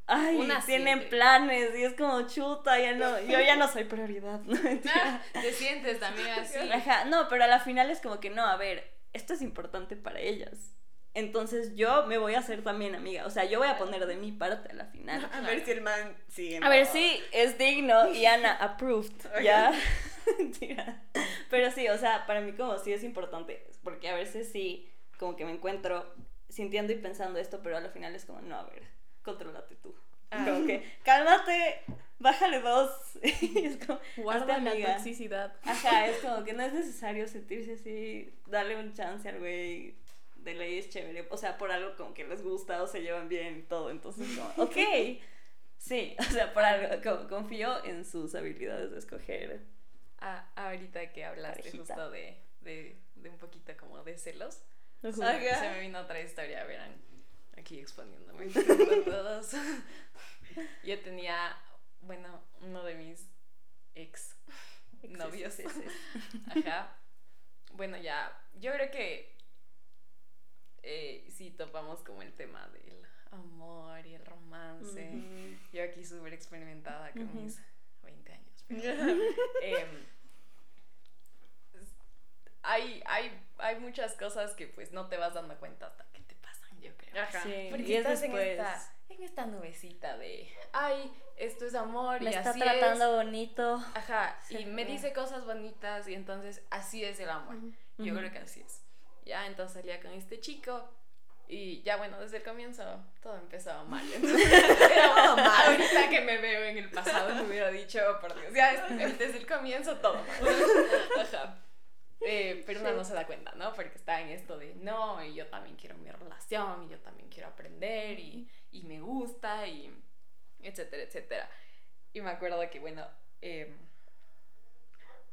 ay, tienen planes y es como chuta, ya no, yo ya no soy prioridad. ¿no? Ah, te sientes también así. Ajá, no, pero a la final es como que no, a ver, esto es importante para ellas. Entonces yo me voy a hacer también amiga. O sea, yo voy a poner de mi parte a la final. A ver si el man sigue. A ver si es digno y Ana approved. ¿Ya? Pero sí, o sea, para mí como sí es importante. Porque a veces sí, como que me encuentro sintiendo y pensando esto, pero a la final es como, no, a ver, controlate tú. Ah. Como que, cálmate, bájale dos. es como, Guarda la toxicidad. Ajá, es como que no es necesario sentirse así, darle un chance al güey de ley es chévere, o sea, por algo como que les gusta o se llevan bien y todo, entonces como, ok, sí, o sea, por algo, confío en sus habilidades de escoger. Ah, ahorita que hablaste justo de, de, de, un poquito como de celos, se me vino otra historia, verán, aquí exponiéndome todos. Yo tenía, bueno, uno de mis ex novios, ajá, bueno, ya, yo creo que eh, sí topamos como el tema del amor y el romance. Yo aquí súper experimentada con mis 20 años. Em, hay, hay, hay muchas cosas que pues no te vas dando cuenta hasta que te pasan, yo creo. Porque estás en esta, en esta nubecita de, ay, esto es amor me y está tratando bonito. Ajá, y me dice cosas bonitas y entonces así es el amor. Yo creo que así es. Ya, entonces salía con este chico. Y ya bueno, desde el comienzo todo empezaba mal. Era mal. Ahorita que me veo en el pasado me hubiera dicho, oh, por Dios, ya desde el comienzo todo mal. Ajá. Eh, pero uno no se da cuenta, ¿no? Porque está en esto de, no, y yo también quiero mi relación, y yo también quiero aprender, y, y me gusta, y etcétera, etcétera. Y me acuerdo que, bueno, eh,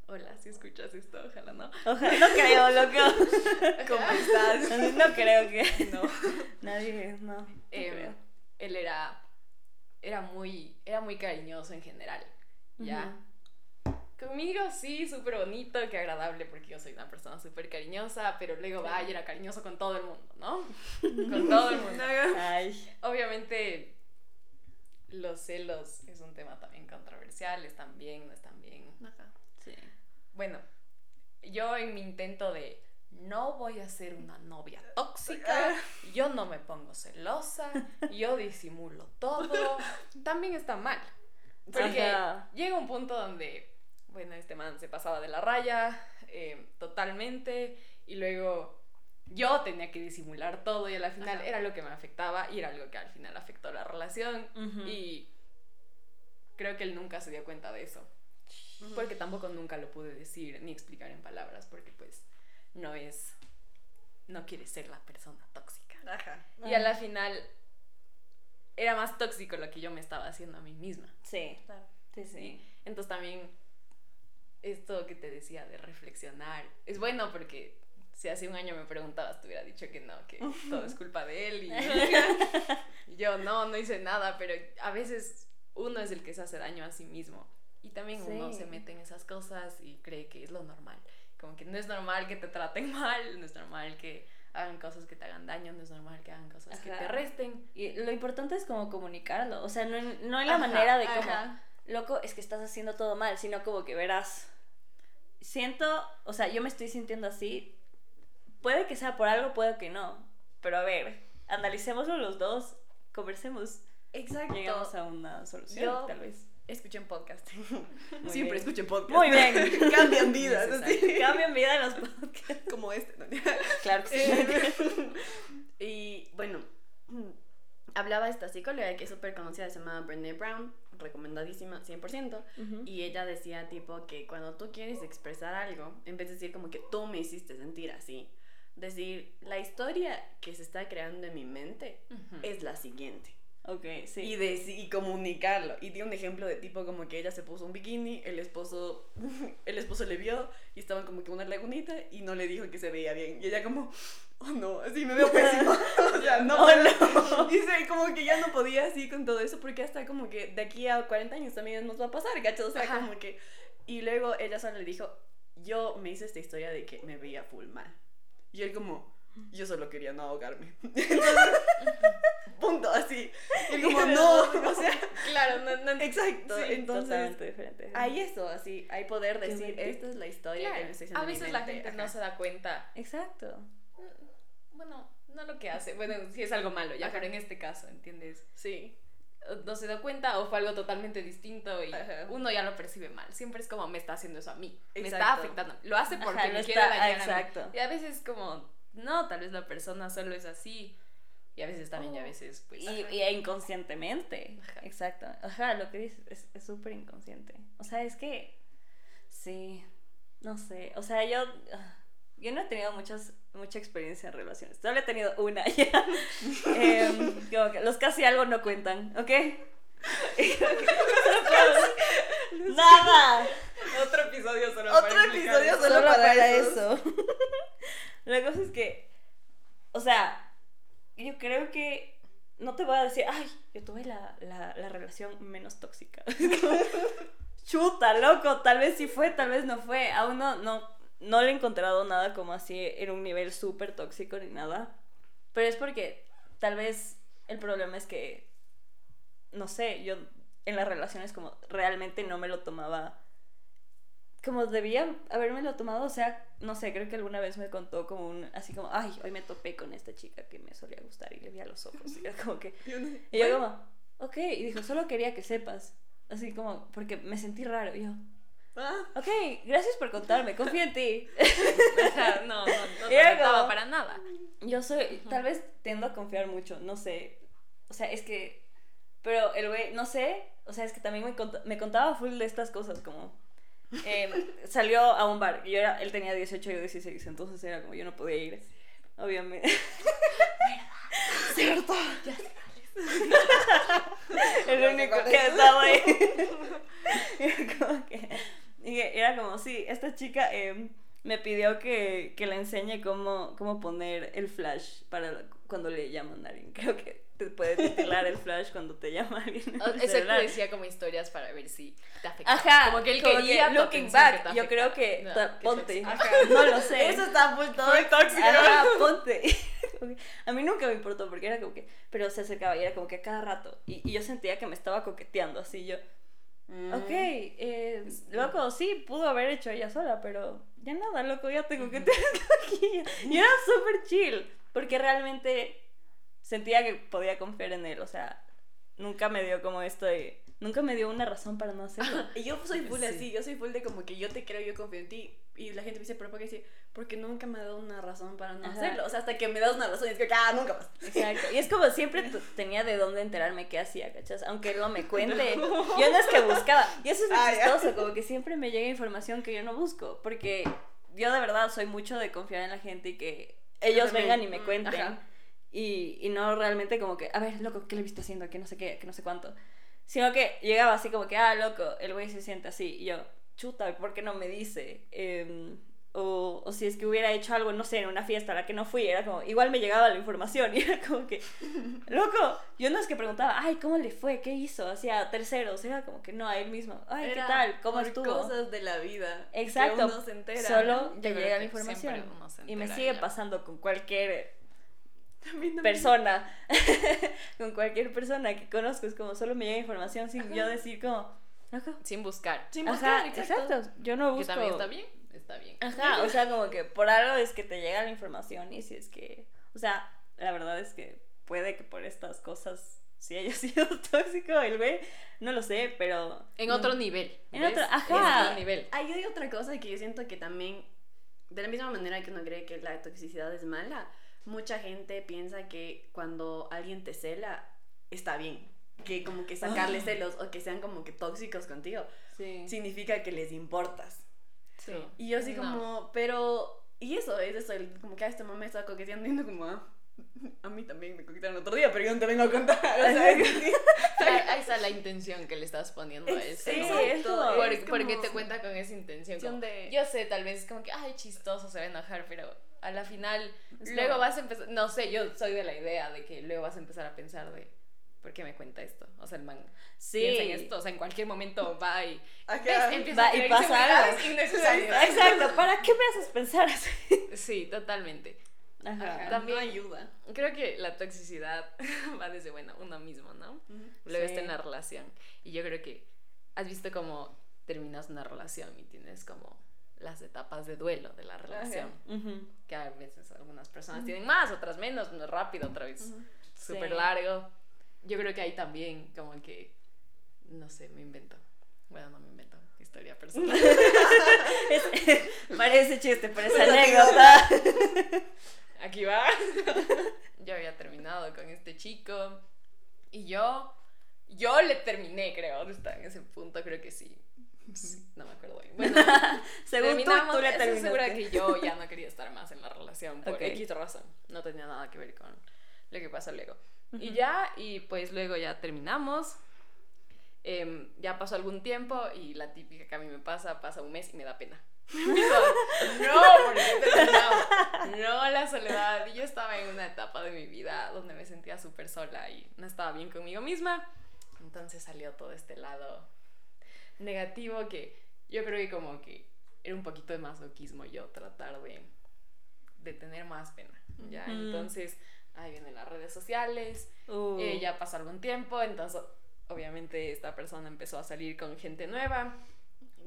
Hola, si escuchas esto, ojalá no. Ojalá, no creo, loco. ¿Cómo estás? No creo que. No. Nadie, no. Em, él era era muy, era muy cariñoso en general, ¿ya? Conmigo sí, súper bonito, qué agradable, porque yo soy una persona súper cariñosa, pero luego va y era cariñoso con todo el mundo, ¿no? con todo el mundo. Obviamente, los celos es un tema también controversial, están bien, no están bien. Ajá. Sí. Bueno, yo en mi intento de no voy a ser una novia tóxica, yo no me pongo celosa, yo disimulo todo, también está mal. Porque llega un punto donde bueno, este man se pasaba de la raya eh, totalmente y luego yo tenía que disimular todo y al final era lo que me afectaba y era algo que al final afectó la relación y creo que él nunca se dio cuenta de eso. Porque tampoco nunca lo pude decir ni explicar en palabras porque pues no es, no quiere ser la persona tóxica. Y a la final era más tóxico lo que yo me estaba haciendo a mí misma. Sí, claro. Sí, sí. Entonces también esto que te decía de reflexionar es bueno porque si hace un año me preguntabas, te hubiera dicho que no, que todo es culpa de él y, yo no, no hice nada, pero a veces uno es el que se hace daño a sí mismo y también uno se mete en esas cosas y cree que es lo normal, como que no es normal que te traten mal, no es normal que hagan cosas que te hagan daño, no es normal que hagan cosas que te resten. Y lo importante es como comunicarlo, o sea, no, no hay la manera de como, loco, es que estás haciendo todo mal, sino como que verás, siento, o sea, yo me estoy sintiendo así. Puede que sea por algo, puede que no. Pero a ver, analicémoslo los dos, conversemos. Exacto. Llegamos a una solución, tal vez. Escuchen podcast. Siempre escuchen podcast. Muy bien. Cambian vidas. Cambian vida los podcasts. Como este. Claro que sí. y bueno, hablaba esta psicóloga que es súper conocida, se llama Brené Brown recomendadísima 100%, y ella decía tipo que cuando tú quieres expresar algo, en vez de decir como que tú me hiciste sentir así, decir la historia que se está creando en mi mente es la siguiente. Ok, sí. Y, de, y comunicarlo. Y di un ejemplo de tipo como que ella se puso un bikini, el esposo, el esposo le vio y estaban como que una lagunita y no le dijo que se veía bien. Y ella como, oh no, así me veo pésimo. o sea, no. Oh, no. Y como que ya no podía así con todo eso porque hasta como que de aquí a 40 años también nos va a pasar, ¿cachai? O sea, como que... Y luego ella solo le dijo, yo me hice esta historia de que me veía full mal. Y él como, yo solo quería no ahogarme. punto, así. Y como, no, o sea, claro, no, no. Exacto, entonces, totalmente diferente. Hay eso, así, hay poder decir, esta es la historia que me estoy A veces la gente no se da cuenta. Exacto. Bueno, no lo que hace, bueno, si es algo malo, ya, pero en este caso, ¿entiendes? Sí no se da cuenta o fue algo totalmente distinto y uno ya lo percibe mal. Siempre es como me está haciendo eso a mí, me está afectando. Lo hace porque me quiere dañar exacto. Y a veces como no, tal vez la persona solo es así. Y a veces también, y a oh. veces, pues. Y, y inconscientemente. Exacto. Ajá, lo que dices es súper inconsciente. O sea, es que. Sí. No sé. O sea, yo. Ah, yo no he tenido muchas, mucha experiencia en relaciones. Solo he tenido una ya. Em, que los casi algo no cuentan, ¿ok? Nada. Otro episodio solo Otro para episodio solo, para, eso. La cosa es que, o sea, yo creo que no te voy a decir, ay, yo tuve la, la, la relación menos tóxica. Chuta, loco, tal vez sí fue, tal vez no fue. Aún no, no, no le he encontrado nada como así en un nivel súper tóxico ni nada. Pero es porque tal vez el problema es que, no sé, yo en las relaciones como realmente no me lo tomaba como debía lo tomado, o sea, no sé, creo que alguna vez me contó como un, así como, ay, hoy me topé con esta chica que me solía gustar y le vi a los ojos, y era como que, y yo como, ok, y dijo, solo quería que sepas, así como, porque me sentí raro, y yo. Ok, gracias por contarme, confío en ti. no, no, no te para nada. Yo soy, tal vez tiendo a confiar mucho, no sé, o sea, es que, pero el güey, no sé, o sea, es que también me, me contaba full de estas cosas, como Em, salió a un bar. Y yo era, él tenía 18 y yo 16, entonces era como yo no podía ir. Obviamente. ¿Cierto? el único que estaba ahí. como que. Era como, sí, esta chica eh, me pidió que, que le enseñe cómo, cómo poner el flash para cuando le llaman a alguien. Creo que te puede titular el flash cuando te llama alguien. Exacto, decía como historias para ver si te afecta. Ajá, como que él quería looking back. yo creo que ponte. No lo sé. Eso está muy tóxico. Ajá, ponte. A mí nunca me importó porque era como que, pero se acercaba y era como que a cada rato. Y, yo sentía que me estaba coqueteando, así yo. Mm. Ok, eh, loco, sí, pudo haber hecho ella sola, pero ya nada, loco, ya tengo que tener aquí. Y era súper chill, porque realmente sentía que podía confiar en él, o sea, nunca me dio como esto de nunca me dio una razón para no hacerlo. y yo soy full así, yo soy full de como que yo te creo, yo confío en ti. Y la gente me dice, ¿pero por qué dice? Porque nunca me ha dado una razón para no hacerlo. O sea, hasta que me das una razón y es que, ah, nunca más. Exacto. Y es como siempre tenía de dónde enterarme qué hacía, ¿cachas? Aunque él no me cuente. Yo no es que buscaba. Y eso es muy ah, chistoso, como que siempre me llega información que yo no busco. Porque yo de verdad soy mucho de confiar en la gente y que ellos vengan y me mm, cuenten. Y, y no realmente como que, a ver, loco, ¿qué le he visto haciendo? Que no sé qué, que no sé cuánto. Sino que llegaba así como que, ah, loco, el güey se siente así. Y yo, chuta, ¿por qué no me dice? Em, o, o, si es que hubiera hecho algo, no sé, en una fiesta a la que no fui, era como, igual me llegaba la información y era como que, loco, yo no es que preguntaba, ay, ¿cómo le fue? ¿Qué hizo? Hacía terceros, era como que no, a él mismo, ay, ¿qué tal? ¿Cómo estuvo? cosas de la vida. Exacto. Que uno se entera. Solo te llega la información. y me sigue pasando con cualquier persona, con cualquier persona que conozco, es como solo me llega información sin yo decir como... Sin buscar. Sin buscar, exacto. Yo no busco. Que también está bien, está bien. Ajá, o sea, como que por algo es que te llega la información y si es que, o sea, la verdad es que puede que por estas cosas si haya sido tóxico el güey, no lo sé, pero... En otro nivel. En otro, ajá. En otro nivel. Hay otra cosa que yo siento que también, de la misma manera que uno cree que la toxicidad es mala, mucha gente piensa que cuando alguien te cela, está bien. Que como que sacarle ah. celos o que sean como que tóxicos contigo, significa que les importas. Sí. Y yo así como, pero... Y eso, es eso, como que a este momento estaba coqueteando y como, ah, a mí también me coquetearon otro día, pero yo no te vengo a contar. O sea, ahí la intención que le estás poniendo a eso. Sí, eso. porque te cuenta con esa intención. Yo sé, tal vez es como que, ay, chistoso, se va a enojar, pero a la final, luego vas a empezar, no sé, yo soy de la idea de que luego vas a empezar a pensar de, ¿por qué me cuenta esto? O sea, el man sí. piensa en esto, o sea, en cualquier momento va y, va y pasa algo. Exacto, ¿para qué me haces pensar así? Sí, totalmente. Ajá, También ayuda. Creo que la toxicidad va desde, bueno, uno mismo, ¿no? Luego está en la relación. Y yo creo que has visto cómo terminas una relación y tienes como las etapas de duelo de la relación. Que a veces algunas personas tienen más, otras menos, no rápido, otra vez súper largo. Yo creo que ahí también, como que, no sé, me invento. Bueno, no me invento, historia personal. parece chiste, pero es anécdota. Aquí va. yo había terminado con este chico y yo, yo le terminé, creo, está en ese punto, creo que sí no me acuerdo bien. Bueno, según tú, tú le terminaste. segura que yo ya no quería estar más en la relación por okay. X razón. No tenía nada que ver con lo que pasó luego. Y ya, y pues luego ya terminamos. Em, ya pasó algún tiempo y la típica que a mí me pasa, pasa un mes y me da pena. no, porque he No, la soledad. Y yo estaba en una etapa de mi vida donde me sentía súper sola y no estaba bien conmigo misma. Entonces salió todo este lado negativo que yo creo que como que era un poquito de masoquismo yo tratar de, de tener más pena, ¿ya? Entonces, ahí vienen las redes sociales, uh. eh, ya pasó algún tiempo, entonces obviamente esta persona empezó a salir con gente nueva.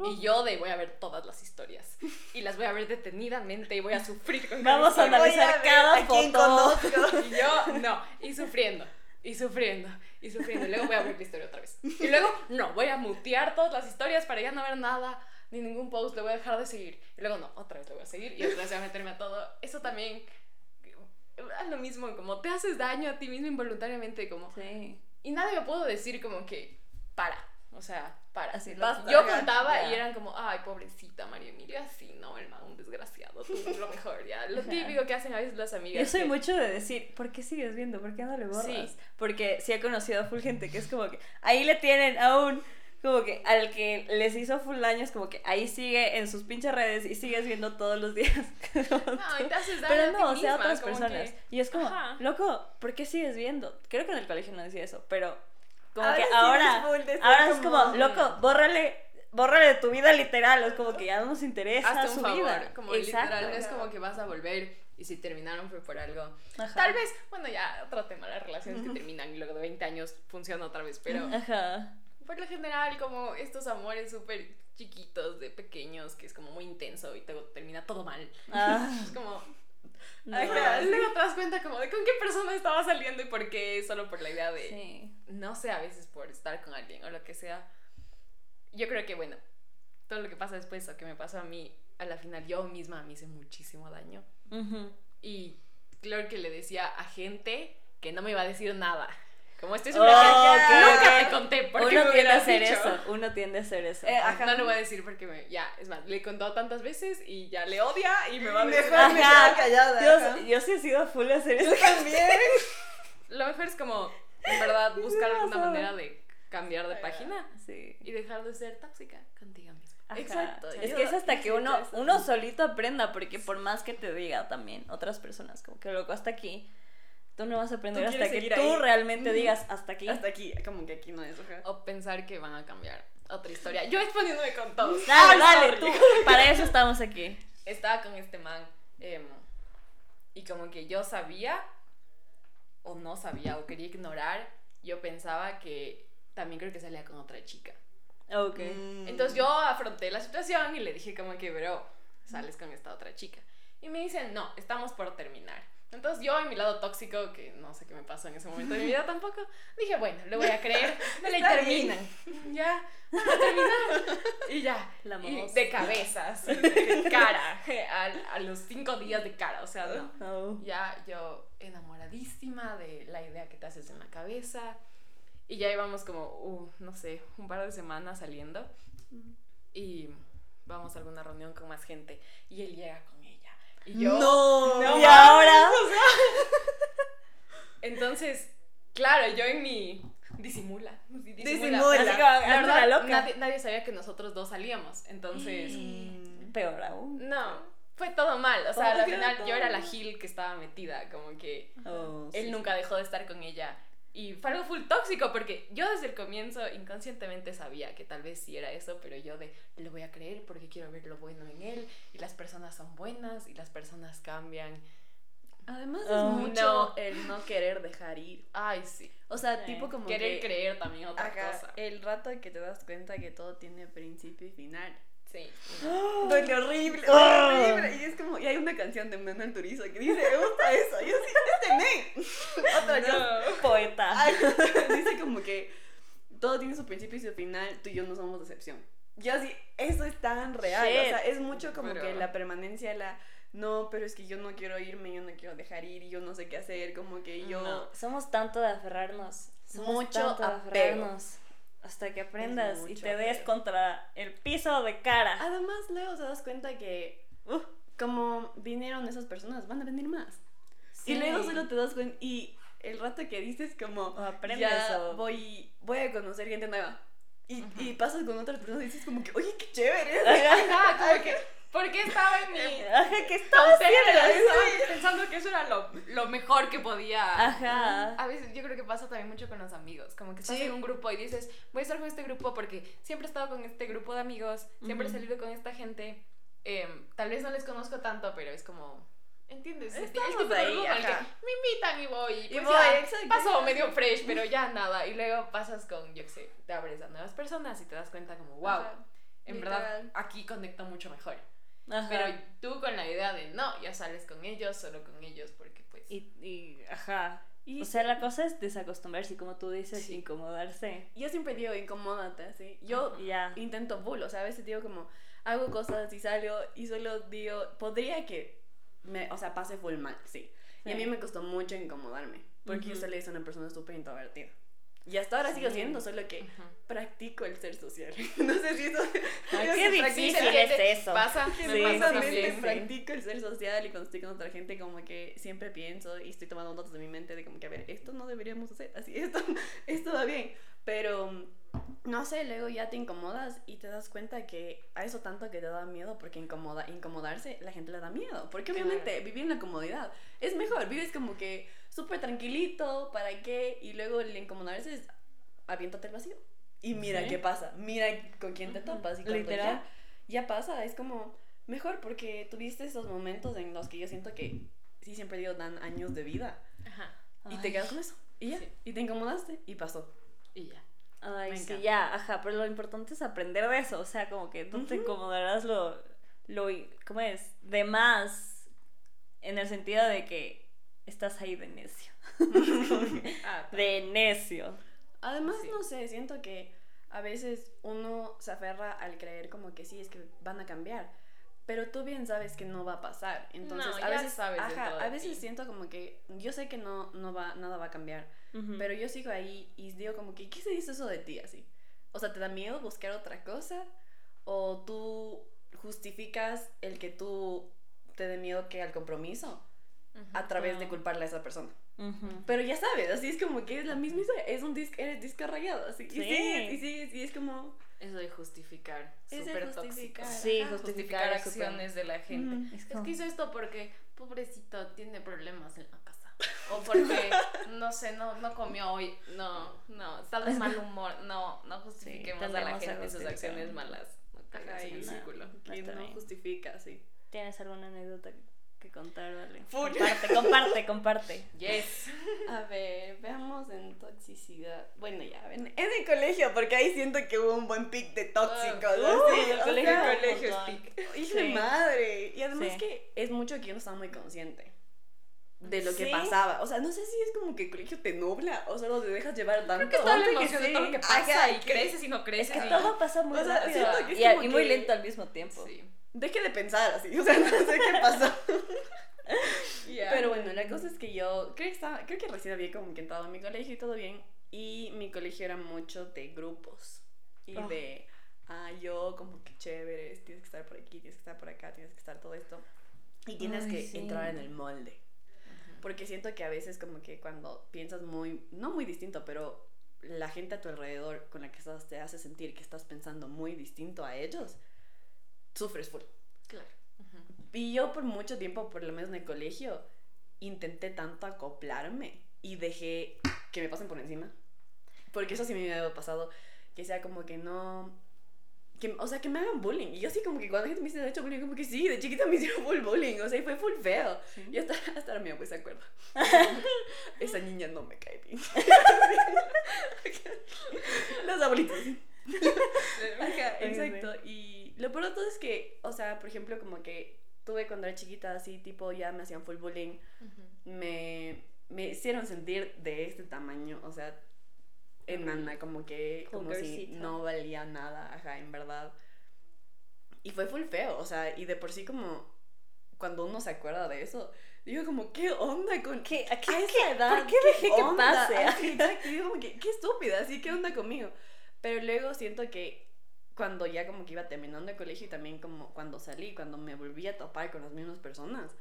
Y yo de voy a ver todas las historias y las voy a ver detenidamente y voy a sufrir con Vamos a analizar cada foto. Y yo no, y sufriendo y sufriendo, y sufriendo. Y luego voy a abrir la historia otra vez. Y luego, no, voy a mutear todas las historias para ya no ver nada, ni ningún post, le voy a dejar de seguir. Y luego, no, otra vez le voy a seguir y otra vez voy a meterme a todo. Eso también es lo mismo, como te haces daño a ti mismo involuntariamente, como... Sí. Y nadie me pudo decir como que, para, o sea, para. Así, yo contaba y eran como, ay, pobrecita María Emilia, así, no, hermano, un desgraciado, tú lo mejor, ya. Lo típico que hacen a veces las amigas. Yo soy mucho de decir, ¿por qué sigues viendo? ¿Por qué no le borras? Sí. Porque sí he conocido a full gente que es como que ahí le tienen a un como que al que les hizo full daño es como que ahí sigue en sus pinches redes y sigues viendo todos los días. no, y te haces daño Pero no, a o sea, misma, otras personas. que- Y es como, Ajá. loco, ¿por qué sigues viendo? Creo que en el colegio no decía eso, pero como Ahora que sí ahora, ahora es como- como, loco, bórrale, bórrale de tu vida literal, es como que ya no nos interesa Hazte su un favor, vida. como Exacto. literal, es como que vas a volver y si terminaron fue por algo. Ajá. Tal vez, bueno, ya otro tema, las relaciones que terminan y luego de 20 años funciona otra vez, pero Ajá. por lo general como estos amores súper chiquitos de pequeños que es como muy intenso y luego termina todo mal. Ah, Es como... no. Ajá, luego te das cuenta como de con qué persona estaba saliendo y por qué, solo por la idea de... Sí. no sé, a veces por estar con alguien o lo que sea. Yo creo que, bueno, todo lo que pasa después o que me pasó a mí, a la final yo misma me hice muchísimo daño. Y claro que le decía a gente que no me iba a decir nada. Como estoy Oh, segura que ok, nunca te conté porque Uno me tiende a hacer dicho. eso, uno tiende a hacer eso. Eh, ajá. No lo voy a decir porque me, ya, es más, le he contado tantas veces y ya le odia y me va a decir. Mejor me callada. Dios, yo sí he sido full a hacer eso. También. Lo mejor es como, en verdad, buscar alguna manera de cambiar de página Sí. y dejar de ser tóxica contigo misma. Ajá. Exacto, Es que es hasta que uno, uno solito aprenda, porque por más que te diga también otras personas, como que loco, hasta aquí, tú no vas a aprender hasta que tú ahí. realmente digas hasta aquí. Hasta aquí, como que aquí no es, ajá. O pensar que van a cambiar otra historia. Yo exponiéndome con todos. Dale, dale, tú. Para eso estamos aquí. Estaba con este man. em, y como que yo sabía, o no sabía, o quería ignorar, yo pensaba que también creo que salía con otra chica. Ok. Mm. Entonces yo afronté la situación y le dije como que, bro, sales con esta otra chica. Y me dicen, no, estamos por terminar. Entonces yo en mi lado tóxico, que no sé qué me pasó en ese momento de mi vida tampoco, dije, bueno, le voy a creer, me la terminan. Ya, van a terminar. Y ya, La y de cabeza, así, de cara, a, a los cinco días de cara, o sea, no. Oh. Ya yo enamoradísima de la idea que te haces en la cabeza. Y ya íbamos como, uh, no sé, un par de semanas saliendo. Y vamos a alguna reunión con más gente. Y él llega con. Y yo... No. No y ahora. Entonces, claro, yo en mi... Disimula. Disimula. Así La verdad, loca. Nadie, nadie sabía que nosotros dos salíamos. Entonces... Mm. Peor aún. No, fue todo mal. O sea, al final yo era la. Gil que estaba metida. Como que Oh, él sí, nunca dejó de estar con ella. Y fue algo full tóxico porque yo desde el comienzo inconscientemente sabía que tal vez sí era eso, pero yo de le voy a creer porque quiero ver lo bueno en él y las personas son buenas y las personas cambian. Además es Oh. mucho No. el no querer dejar ir. Ay, sí. O sea, Sí. tipo como Querer que... creer también otra Ajá, cosa. el rato que te das cuenta que todo tiene principio y final. Sí. Duele horrible, Ah. duele horrible. Y es como, y hay una canción de Manuel Turizo que dice, me gusta eso. Yo sí, este men. Otra. No. Poeta. Ay, dice como que todo tiene su principio y su final, tú y yo no somos excepción. Yo así, eso es tan real. O sea, es mucho como Pero- que la permanencia, la no, pero es que yo no quiero irme, yo no quiero dejar ir, y yo no sé qué hacer, como que yo. No, somos tanto de aferrarnos. Somos Mucho tanto de aferrarnos. Hasta que aprendas y te des contra el piso de cara. Además, luego te das cuenta que, Uh, como vinieron esas personas, van a venir más. sí. Y luego solo te das cuenta, y el rato que dices como, O aprendes ya o- voy, voy a conocer gente nueva. Y, Ujú. y pasas con otras personas y dices como que, oye, qué chévere. Ajá, como que, ¿por qué estaba en mi que estaba haciendo pensando que eso era lo, lo mejor que podía. Ajá. A veces yo creo que pasa también mucho con los amigos, como que estás Sí. en un grupo y dices, voy a estar con este grupo porque siempre he estado con este grupo de amigos, siempre he salido con esta gente, em, tal vez no les conozco tanto, pero es como, ¿entiendes? El- el Estamos tipo de ahí, grupo que me invitan y voy, y, Y pues voy, ya, exacto. paso medio fresh, pero ya nada, y luego pasas con, yo qué sé, te abres a nuevas personas y te das cuenta como, wow, en verdad literal. aquí conecto mucho mejor. Ajá. Pero tú con la idea de no, ya sales con ellos, solo con ellos, porque pues. Y, y, ajá. Y o sea, la cosa es desacostumbrarse, como tú dices, Sí. incomodarse. Yo siempre digo, incomódate, así. Yo Y ya. intento full, o sea, a veces digo como, hago cosas y salgo y solo digo, podría que, me, o sea, pase full mal, sí. Y a Sí. mí me costó mucho incomodarme, porque yo Ujú. solía ser una persona súper introvertida. Y hasta ahora sigo Sí. siendo, solo que Ujú. practico el ser social. no sé si eso... Ay, qué sí difícil es eso. Pasa, que me Sí, pasa sí, también. sí. practico el ser social y cuando estoy con otra gente como que siempre pienso y estoy tomando notas de mi mente de como que a ver, esto no deberíamos hacer, así, esto, esto va bien, pero no sé, luego ya te incomodas y te das cuenta que a eso tanto que te da miedo, porque incomoda, incomodarse, la gente le da miedo. Porque obviamente vivir en la comodidad es mejor, vives como que súper tranquilito, ¿para qué? Y luego el incomodarse es aviéntate el vacío. Y mira qué pasa, mira con quién te topas. Y Literal. Ya, ya pasa, es como mejor porque tuviste esos momentos en los que yo siento que sí siempre digo dan años de vida. Ajá. Y te quedas con eso. Y ya. Y te incomodaste y pasó. Y ya. Ay, sí, ya, ajá, pero lo importante es aprender de eso, o sea, como que tú te incomodarás lo, lo, ¿cómo es? De más, en el sentido de que estás ahí de necio. Ah, de necio. Además, no sé, siento que a veces uno se aferra al creer como que sí, es que van a cambiar, pero tú bien sabes que no va a pasar. Entonces, a veces sabes ajá, a veces siento como que yo sé que no no va nada va a cambiar pero yo sigo ahí y digo como que, ¿qué se dice eso de ti así? O sea, ¿te da miedo buscar otra cosa? ¿O tú justificas el que tú te dé miedo que al compromiso a través de culparle a esa persona? Pero ya sabes, así es como que es la misma historia, es un disco, eres disco rayado, así. Sí. Y sí, y es como... Eso de justificar, es súper tóxico. Sí, justificar, acciones de la gente. Es, que hizo esto porque, pobrecito, tiene problemas en la o porque, no sé, no, no comió hoy. No, no, está de mal humor. No, no justifiquemos a la gente sus acciones malas. No círculo. no justifica, sí. ¿Tienes alguna anécdota que contar, vale? Comparte, comparte, comparte. Yes. A ver, veamos en toxicidad. Bueno, ya, ven. Es de colegio, porque ahí siento que hubo un buen pic de tóxicos. Uh, sí, el colegio, colegio es pic. Hijo de madre. Y además que es mucho que yo no estaba muy consciente de lo que pasaba. O sea, no sé si es como que el colegio te nubla o solo te dejas llevar tanto. Creo que toda la emoción de todo lo que pasa y creces y no creces. Es que todo pasa muy rápido y, muy lento al mismo tiempo. Sí. Deje de pensar así, o sea, no sé qué pasó. Pero bueno, la cosa es que yo creo que, estaba, creo que recién había como que entrado en mi colegio y todo bien. Y mi colegio era mucho de grupos y ah. de, ah, yo como que chévere, tienes que estar por aquí, tienes que estar por acá, tienes que estar todo esto. Y tienes que entrar en el molde. Porque siento que a veces como que cuando piensas muy, no muy distinto, pero la gente a tu alrededor con la que estás te hace sentir que estás pensando muy distinto a ellos, sufres full. Claro. Y yo por mucho tiempo, por lo menos en el colegio, intenté tanto acoplarme y dejé que me pasen por encima. Porque eso sí me había pasado, que sea como que no que, o sea, que me hagan bullying. Y yo así como que cuando la gente me dice, hecho bullying, como que sí, de chiquita me hicieron full bullying. O sea, y fue full feo. Y hasta, hasta ahora mi pues se acuerda. Esa niña no me cae bien. Los abuelitos. exacto. Y lo peor de todo es que, o sea, por ejemplo, como que tuve cuando era chiquita así, tipo, ya me hacían full bullying. me, me hicieron sentir de este tamaño. O sea, enana, como que como si no valía nada, ajá, en verdad. Y fue full feo, o sea, y de por sí como cuando uno se acuerda de eso, digo como, ¿qué onda con qué? ¿A qué, edad? ¿Por qué dejé que pase? exacto, digo como que, qué estúpida, así, ¿qué onda conmigo? Pero luego siento que cuando ya como que iba terminando el colegio y también como cuando salí, cuando me volví a topar con las mismas personas,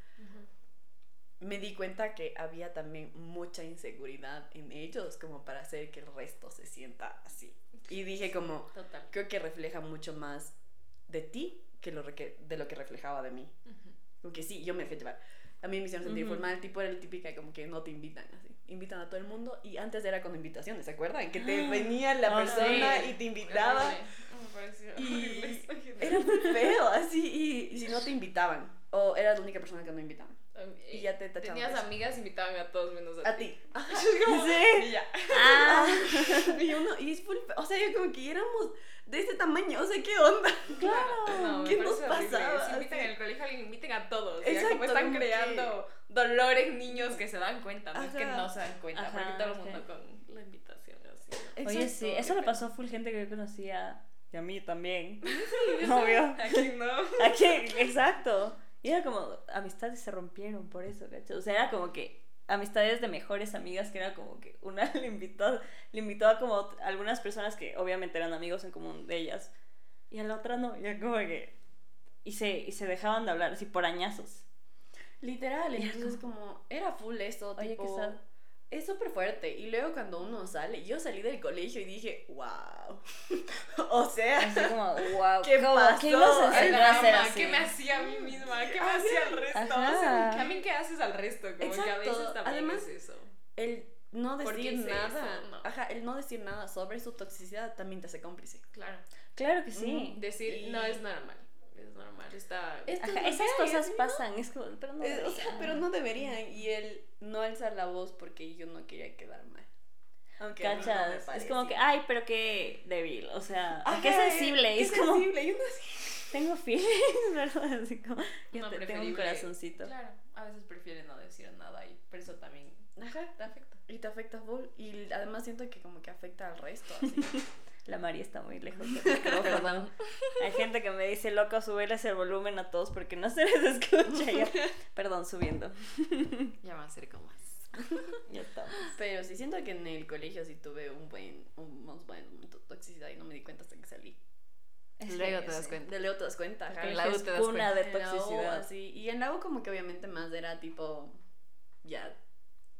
me di cuenta que había también mucha inseguridad en ellos como para hacer que el resto se sienta así. Y dije como, creo que refleja mucho más de ti que lo de lo que reflejaba de mí. Porque sí, yo me dejé llevar. A mí me hicieron sentir formal, tipo era el típica como que no te invitan así. Invitan a todo el mundo y antes era con invitaciones, ¿se acuerdan? Que te venía la ah, persona y te invitaba. Y era muy feo, así, y si no te invitaban. O eras la única persona que no invitaban. Y ya te tachaban. Tenías amigas, invitaban a todos menos a, a ti. A ti. sí. Y ya. Ah. y uno, y es full, o sea, yo como que éramos de ese tamaño, o sea, ¿qué onda? Claro. ¿Qué nos pasaba? Si invitan el colegio, inviten a todos. Exacto, como están creando dolores dolor niños que se dan cuenta, no es que no se dan cuenta, porque todo el mundo con la invitación así. Oye, sí, eso le pasó a full gente que yo conocía. Y a mí también. Obvio. Aquí no. Aquí, exacto. Y era como, amistades se rompieron por eso, ¿cachai? O sea, era como que amistades de mejores amigas que era como que una le invitó, le invitó a como algunas personas que obviamente eran amigos en común de ellas y a la otra no, ya como que... Y se, y se dejaban de hablar así por añazos. Literal, entonces como... era full esto, tipo... es súper fuerte. Y luego cuando uno sale, yo salí del colegio y dije, wow. o sea, así como, wow, ¿qué pasó? ¿Qué nos enseñó a hacer así? ¿Qué me hacía a mí misma? ¿Qué me hacía al resto? O sea, también qué haces al resto, como que a Exacto. veces también Además, es eso. el no ¿Por qué decir nada, eso? No. ajá, el no decir nada sobre su toxicidad también te hace cómplice. Claro. Claro que sí. Decir, Y- no es normal. Es normal, está... Ajá, esas cosas ¿no? pasan, es como, pero no Eh, o sea, pero no deberían. Y él no alzar la voz porque yo no quería quedar mal. Aunque mí no ¿Cachas? es como que, ay, pero qué débil, o sea, Ajá, qué sensible, qué es como, sensible, y uno así. tengo feelings, ¿verdad? Así como, yo No, te- tengo un corazoncito. Claro, a veces prefiere no decir nada y por eso también Ajá, te afecta. Y te afecta full. Y además siento que como que afecta al resto. Así. La María está muy lejos del micrófono. Perdón. Hay gente que me dice, loco, súbeles el volumen a todos porque no se les escucha. Yo, Perdón, subiendo. Ya me acerco más. Ya estamos. Pero sí siento que en el colegio sí tuve un buen, un, unos buenos momentos de toxicidad y no me di cuenta hasta que salí. Es Luego te das cuenta. De luego te das cuenta. ajá. En la U te das cuna de U, toxicidad. así. Y en la U como que obviamente más era tipo, ya,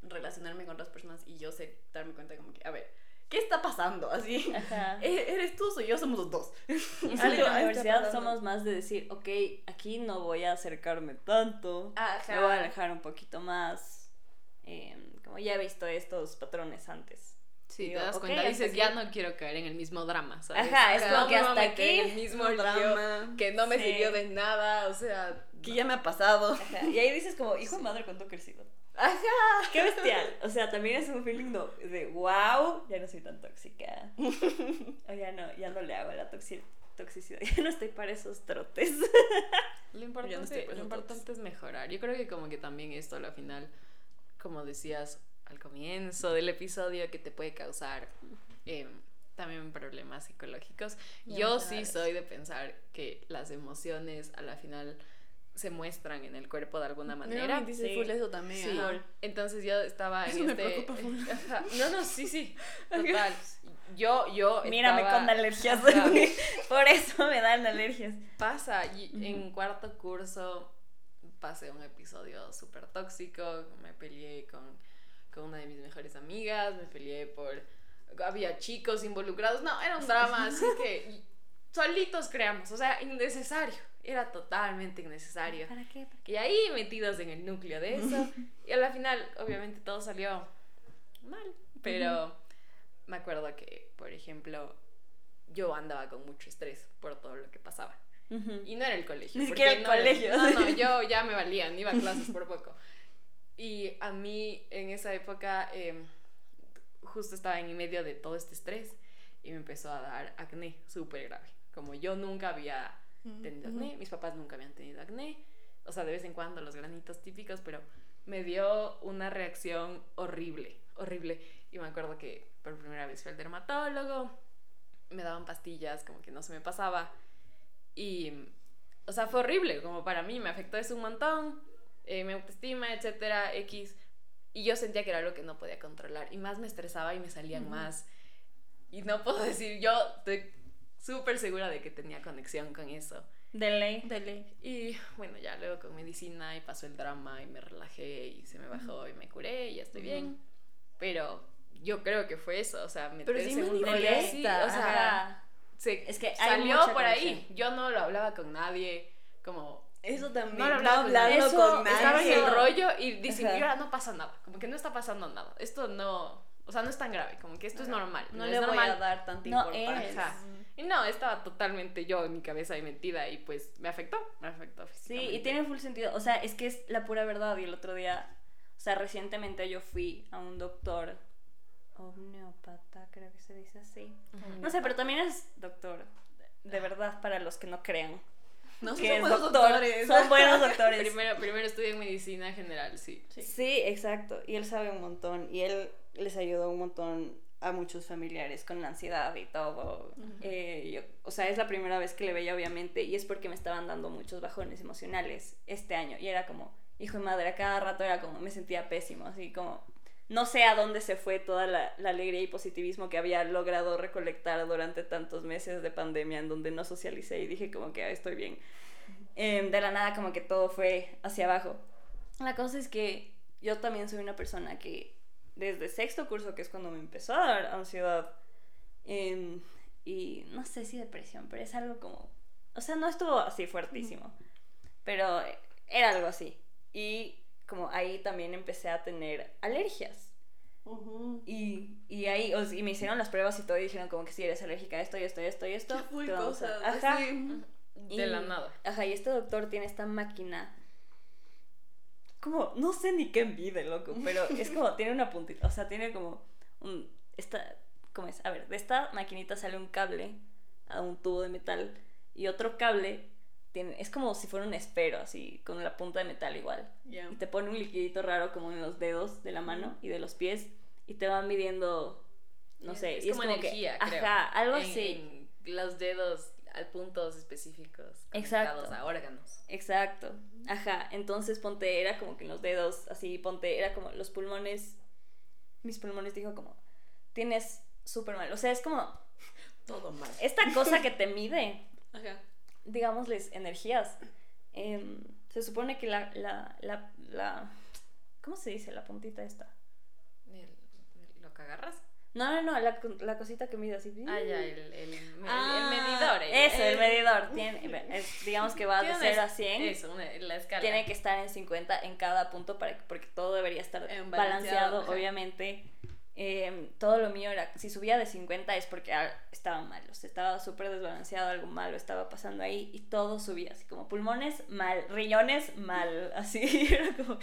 relacionarme con otras personas y yo sé, darme cuenta como que, a ver, ¿qué está pasando? Así, Ajá. "¿E- ¿eres tú o soy yo? Somos los dos. Y sí, en la universidad somos más de decir, ok, aquí no voy a acercarme tanto. Ajá. Me voy a alejar un poquito más. em, como ya he visto estos patrones antes. Sí, Digo, te das cuenta, dices, ya no quiero caer en el mismo drama, ¿sabes? Ajá, es como que hasta aquí, el mismo un lío drama. que no me Sí. sirvió de nada, o sea, Que ya me ha pasado. Ajá, Y ahí dices como, hijo de madre, cuánto he crecido. Ajá. Qué bestial. O sea, también es un feeling no- de wow, ya no soy tan tóxica. O ya no, ya no le hago a la toxi- toxicidad. Ya no estoy para esos trotes. Lo no importante, lo es mejorar. Yo creo que como que también esto al final, como decías al comienzo del episodio, que te puede causar eh, también problemas psicológicos. Yo sí soy de pensar que las emociones a la final se muestran en el cuerpo de alguna manera. Me dice Sí. full eso también. Sí, entonces yo estaba en me este... preocupa full. Ajá. No, no, sí, sí, total. Yo, yo Mírame estaba- con alergias. Por eso me dan alergias. Pasa, y en cuarto curso pasé un episodio súper tóxico, me peleé con, con una de mis mejores amigas, me peleé por... Había chicos involucrados, no, era un drama, así que solitos creamos, o sea, innecesario, era totalmente innecesario. ¿Para qué? Y ahí metidos en el núcleo de eso, y a la final, obviamente, todo salió mal, pero me acuerdo que, por ejemplo, yo andaba con mucho estrés por todo lo que pasaba. Y no era el colegio. Ni siquiera el no era- colegio. No, no, yo ya me valían, iba a clases por poco. Y a mí en esa época eh, justo estaba en medio de todo este estrés y me empezó a dar acné súper grave. Como yo nunca había tenido acné, mis papás nunca habían tenido acné, o sea, de vez en cuando los granitos típicos, pero me dio una reacción horrible, horrible. Y me acuerdo que por primera vez fui al dermatólogo, me daban pastillas, como que no se me pasaba. Y, o sea, fue horrible, como para mí, me afectó eso un montón, eh, mi autoestima, etcétera, X. Y yo sentía que era algo que no podía controlar. Y más me estresaba y me salían más. Y no puedo decir, yo estoy súper segura de que tenía conexión con eso. De ley. Dele. Y bueno, ya luego con medicina y pasó el drama y me relajé y se me bajó y me curé y ya estoy bien. Pero yo creo que fue eso, o sea, meterse sí en me molesta, así, o sea, Ajá. se Es que hay salió mucha por ahí. conexión. Yo no lo hablaba con nadie, como Eso también. no lo No, hablaba con hablando nadie. con nadie. Estaba en el Eso- rollo y dicen, Ajá. y ahora no pasa nada, como que no está pasando nada. Esto no, o sea, no es tan grave, como que esto es normal. No, es le voy normal. a dar tanta No importancia. es. Y no, estaba totalmente yo en mi cabeza ahí metida y pues me afectó, me afectó Sí, y tiene full sentido. O sea, es que es la pura verdad. Y el otro día, o sea, recientemente yo fui a un doctor homeópata, creo que se dice así. No sé, pero también es doctor. De verdad, para los que no crean. No que son buenos doctor. doctores. Son buenos doctores. Primero, primero en medicina general, sí. Sí. exacto. Y él sabe un montón. Y él les ayudó un montón a muchos familiares con la ansiedad y todo. Eh, yo- o sea, es la primera vez que le veía, obviamente, y es porque me estaban dando muchos bajones emocionales este año. Y era como, hijo de madre, a cada rato era como, me sentía pésimo, así como, no sé a dónde se fue toda la, la alegría y positivismo que había logrado recolectar durante tantos meses de pandemia en donde no socialicé y dije como que "Ah, estoy bien. Em, de la nada como que todo fue hacia abajo. La cosa es que yo también soy una persona que desde sexto curso, que es cuando me empezó a dar ansiedad. Em, y no sé si depresión, pero es algo como... O sea, no estuvo así fuertísimo, pero era algo así. Y como ahí también empecé a tener alergias. y, y, ahí, y me hicieron las pruebas y todo y dijeron como que si eres alérgica a esto y esto y esto y esto. Ajá. De la nada. Ajá, y este doctor tiene esta máquina. Como, no sé ni qué mide, loco, pero es como, tiene una puntita, o sea, tiene como un, esta, ¿cómo es? A ver, de esta maquinita sale un cable a un tubo de metal y otro cable tiene, es como si fuera un espero, así, con la punta de metal igual. Y te pone un liquidito raro como en los dedos de la mano y de los pies y te van midiendo, no sé, es y como, energía, creo. Ajá, algo así. los dedos a puntos específicos Exacto. a órganos. Exacto. Ajá, entonces ponte, era como que en los dedos, así, ponte, era como los pulmones, mis pulmones dijo como, tienes súper mal, o sea, es como... Todo mal. Esta cosa que te mide, Ajá. digámosles, energías, em, se supone que la, la, la, la, ¿cómo se dice la puntita esta? ¿Lo que agarras? No, no, no, la, la cosita que mide así. Ah, ya, el, el, el ah, medidor. eso, el, medidor. Tiene, digamos que va de 0 a 100. Eso, la escala. Tiene que estar en 50 en cada punto para, porque todo debería estar balanceado, obviamente. Em, todo lo mío era, si subía de 50 es porque estaba mal, o sea, estaba súper desbalanceado, algo malo estaba pasando ahí y todo subía, así como pulmones mal, riñones mal, así, era como,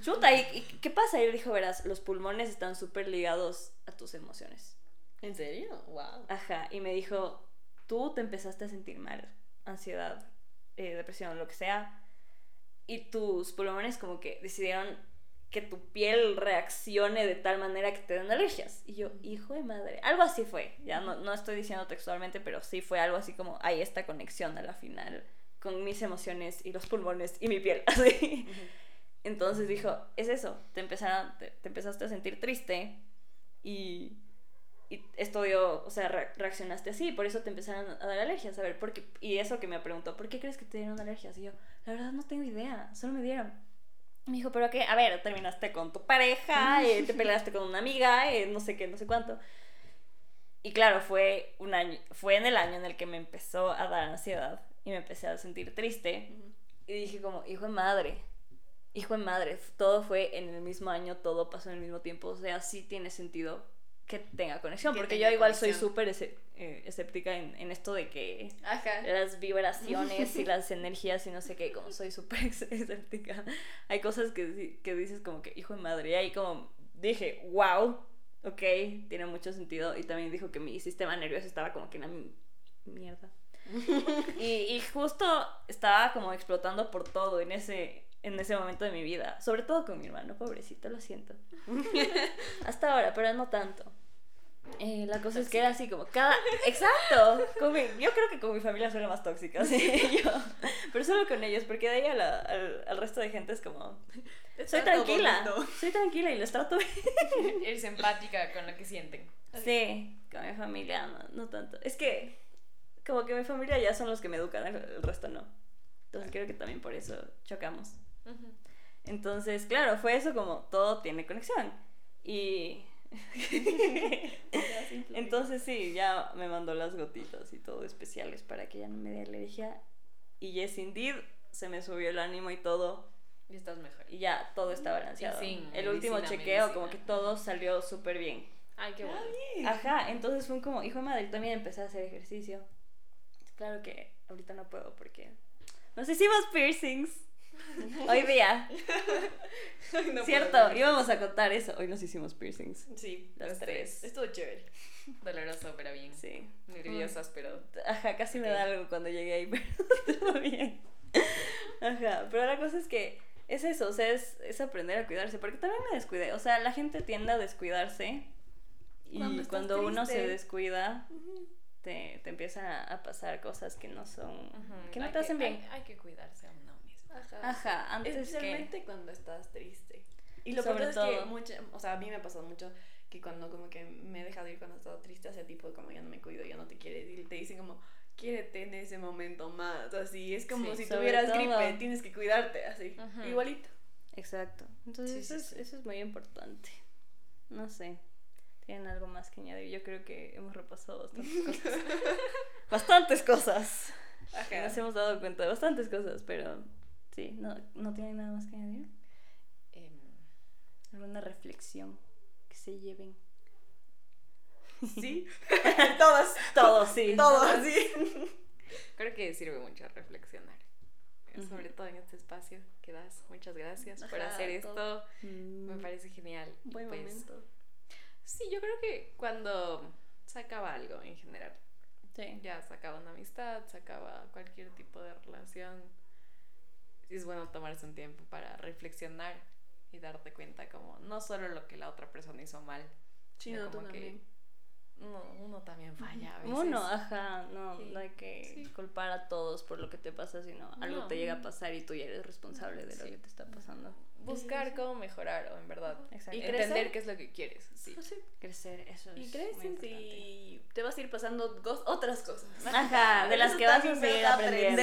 chuta, ¿y, qué pasa? Y él dijo, verás, los pulmones están súper ligados a tus emociones. ¿En serio? Wow. Ajá, y me dijo, tú te empezaste a sentir mal, ansiedad, eh, depresión, lo que sea, y tus pulmones como que decidieron que tu piel reaccione de tal manera que te den alergias. Y yo, hijo de madre, algo así fue. Ya no, no estoy diciendo textualmente, pero sí fue algo así como hay esta conexión a la final con mis emociones y los pulmones y mi piel. Así. Entonces dijo, es eso, te, empezaron, te, empezaste a sentir triste y, y esto dio, o sea, reaccionaste así, por eso te empezaron a dar alergias. A ver, ¿por qué? Y eso que me preguntó, ¿por qué crees que te dieron alergias? Y yo, la verdad no tengo idea, solo me dieron. Me dijo, pero qué, a ver, terminaste con tu pareja, eh, te peleaste con una amiga, eh, no sé qué, no sé cuánto. Y claro, fue un año, fue en el año en el que me empezó a dar ansiedad y me empecé a sentir triste. Y dije como, hijo de madre, hijo de madre, todo fue en el mismo año, todo pasó en el mismo tiempo, o sea, sí tiene sentido que tenga conexión, porque yo igual soy súper eh, escéptica en, en, esto de que las vibraciones y las energías y no sé qué, como soy súper escéptica, hay cosas que, que dices como que hijo de madre, y ahí como dije, wow, ok, tiene mucho sentido, y también dijo que mi sistema nervioso estaba como que en la mierda. y, y justo estaba como explotando por todo en ese en ese momento de mi vida, sobre todo con mi hermano, pobrecito, lo siento. Hasta ahora, pero no tanto. Eh, la cosa es que era así como cada... Exacto. Yo creo que con mi familia suena más tóxica, sí, yo. Pero solo con ellos, porque de ahí al, al, resto de gente es como... Soy tranquila. Soy tranquila y les trato bien. Eres empática con lo que sienten. Sí, con mi familia no, no tanto. Es que como que mi familia ya son los que me educan, el, resto no. Entonces creo que también por eso chocamos. Entonces, claro, fue eso como todo tiene conexión. Y Entonces sí, ya me mandó las gotitas y todo especiales para que ya no me dé alergia. Y yes, indeed, se me subió el ánimo y todo. Y estás mejor. Y ya todo está balanceado. el último chequeo, como que todo salió súper bien. Ay, qué bueno. Ajá, entonces fue como, hijo de madre, también empecé a hacer ejercicio. Claro que ahorita no puedo porque nos hicimos piercings. Hoy día. Cierto, íbamos a contar eso. Hoy nos hicimos piercings. Sí, las tres. Estuvo chévere. Doloroso, pero bien. Sí. Nerviosas, pero. Ajá, casi me da algo cuando llegué ahí, pero estuvo bien. Ajá, pero la cosa es que es eso, o sea, es, es aprender a cuidarse, porque también me descuidé. O sea, la gente tiende a descuidarse y cuando, uno se descuida, te, te empiezan a, pasar cosas que no son, que no te hacen bien. Hay, hay que cuidarse a uno Ajá. Ajá, antes Especialmente cuando estás triste. Y lo peor es que mucho, o sea, a mí me ha pasado mucho que cuando como que me he dejado ir cuando he estado triste, hacia tipo como ya no me cuido, ya no te quieres, y te dicen como, quiérete en ese momento más, así, es como si tuvieras gripe, tienes que cuidarte, así, igualito. Exacto, entonces eso, es, eso es muy importante. no sé. ¿Tienen algo más que añadir? Yo creo que hemos repasado bastantes cosas. bastantes cosas. Nos hemos dado cuenta de bastantes cosas, pero sí, no, no tienen nada más que añadir. Em, ¿Alguna reflexión que se lleven? Sí, todas. Todos, sí. Todos, sí. Creo que sirve mucho reflexionar. Sobre todo en este espacio que das. Muchas gracias por hacer esto. Me mm. parece genial. Buen pues, momento. Sí, yo creo que cuando se acaba algo en general. Sí. Ya se acaba una amistad, se acaba cualquier tipo de relación. Es bueno tomarse un tiempo para reflexionar y darte cuenta como no solo lo que la otra persona hizo mal, sino como que uno, uno también falla a veces. Uno, ajá, no, no hay que culpar a todos por lo que te pasa, sino algo te llega a pasar y tú ya eres responsable de lo que te está pasando. Buscar cómo mejorar, o en verdad. Exacto. Y entender qué es lo que quieres. Sí. Pues crecer, eso es. Y creces y te vas a ir pasando otras cosas. Ajá, de las que vas a seguir aprendiendo.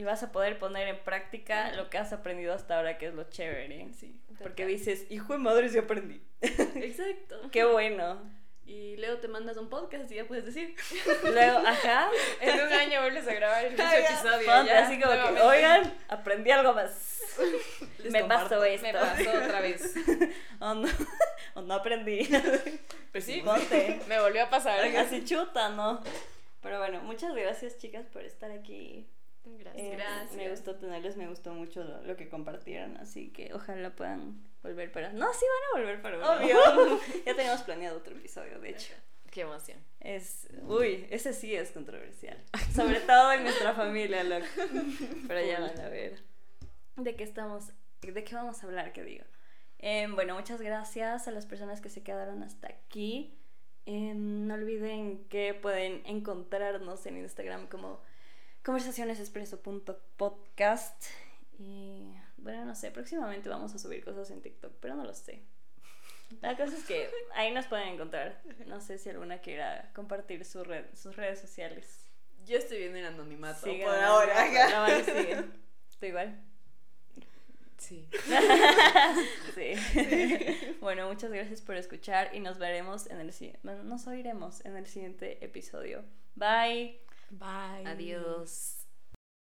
Y... vas a poder poner en práctica lo que has aprendido hasta ahora, que es lo chévere. Sí. Porque dices, hijo de madre, sí aprendí. Exacto. Qué bueno. Y luego te mandas un podcast y ya puedes decir. Luego, ajá. En un año vuelves a grabar el mismo episodio. ya, así como que, oigan, aprendí algo más. me pasó esto. Me pasó otra vez. o, no, o no aprendí. Pues sí, Ponte. me volvió a pasar. Así chuta, ¿no? Pero bueno, muchas gracias, chicas, por estar aquí. Gracias. Eh, gracias. Me gustó tenerles, me gustó mucho lo, que compartieron, así que ojalá puedan volver para... No, sí van a volver para... Obvio. ya teníamos planeado otro episodio, de hecho. Qué emoción. Es... Uy, ese sí es controversial. Sobre todo en nuestra familia, loco. Pero ya van a ver. ¿De qué estamos... ¿De qué vamos a hablar, qué digo? Em, bueno, muchas gracias a las personas que se quedaron hasta aquí. Em, no olviden que pueden encontrarnos en Instagram como conversacionesexpreso.podcast. Y bueno, no sé, próximamente vamos a subir cosas en TikTok, pero no lo sé. La cosa es que ahí nos pueden encontrar. No sé si alguna quiera compartir su red, sus redes sociales. Yo estoy viendo el anonimato por ahora. No, vale, sigue. ¿Tú igual? Sí. sí. bueno, muchas gracias por escuchar y nos veremos en el siguiente. Nos oiremos en el siguiente episodio. Bye. Bye. Adiós.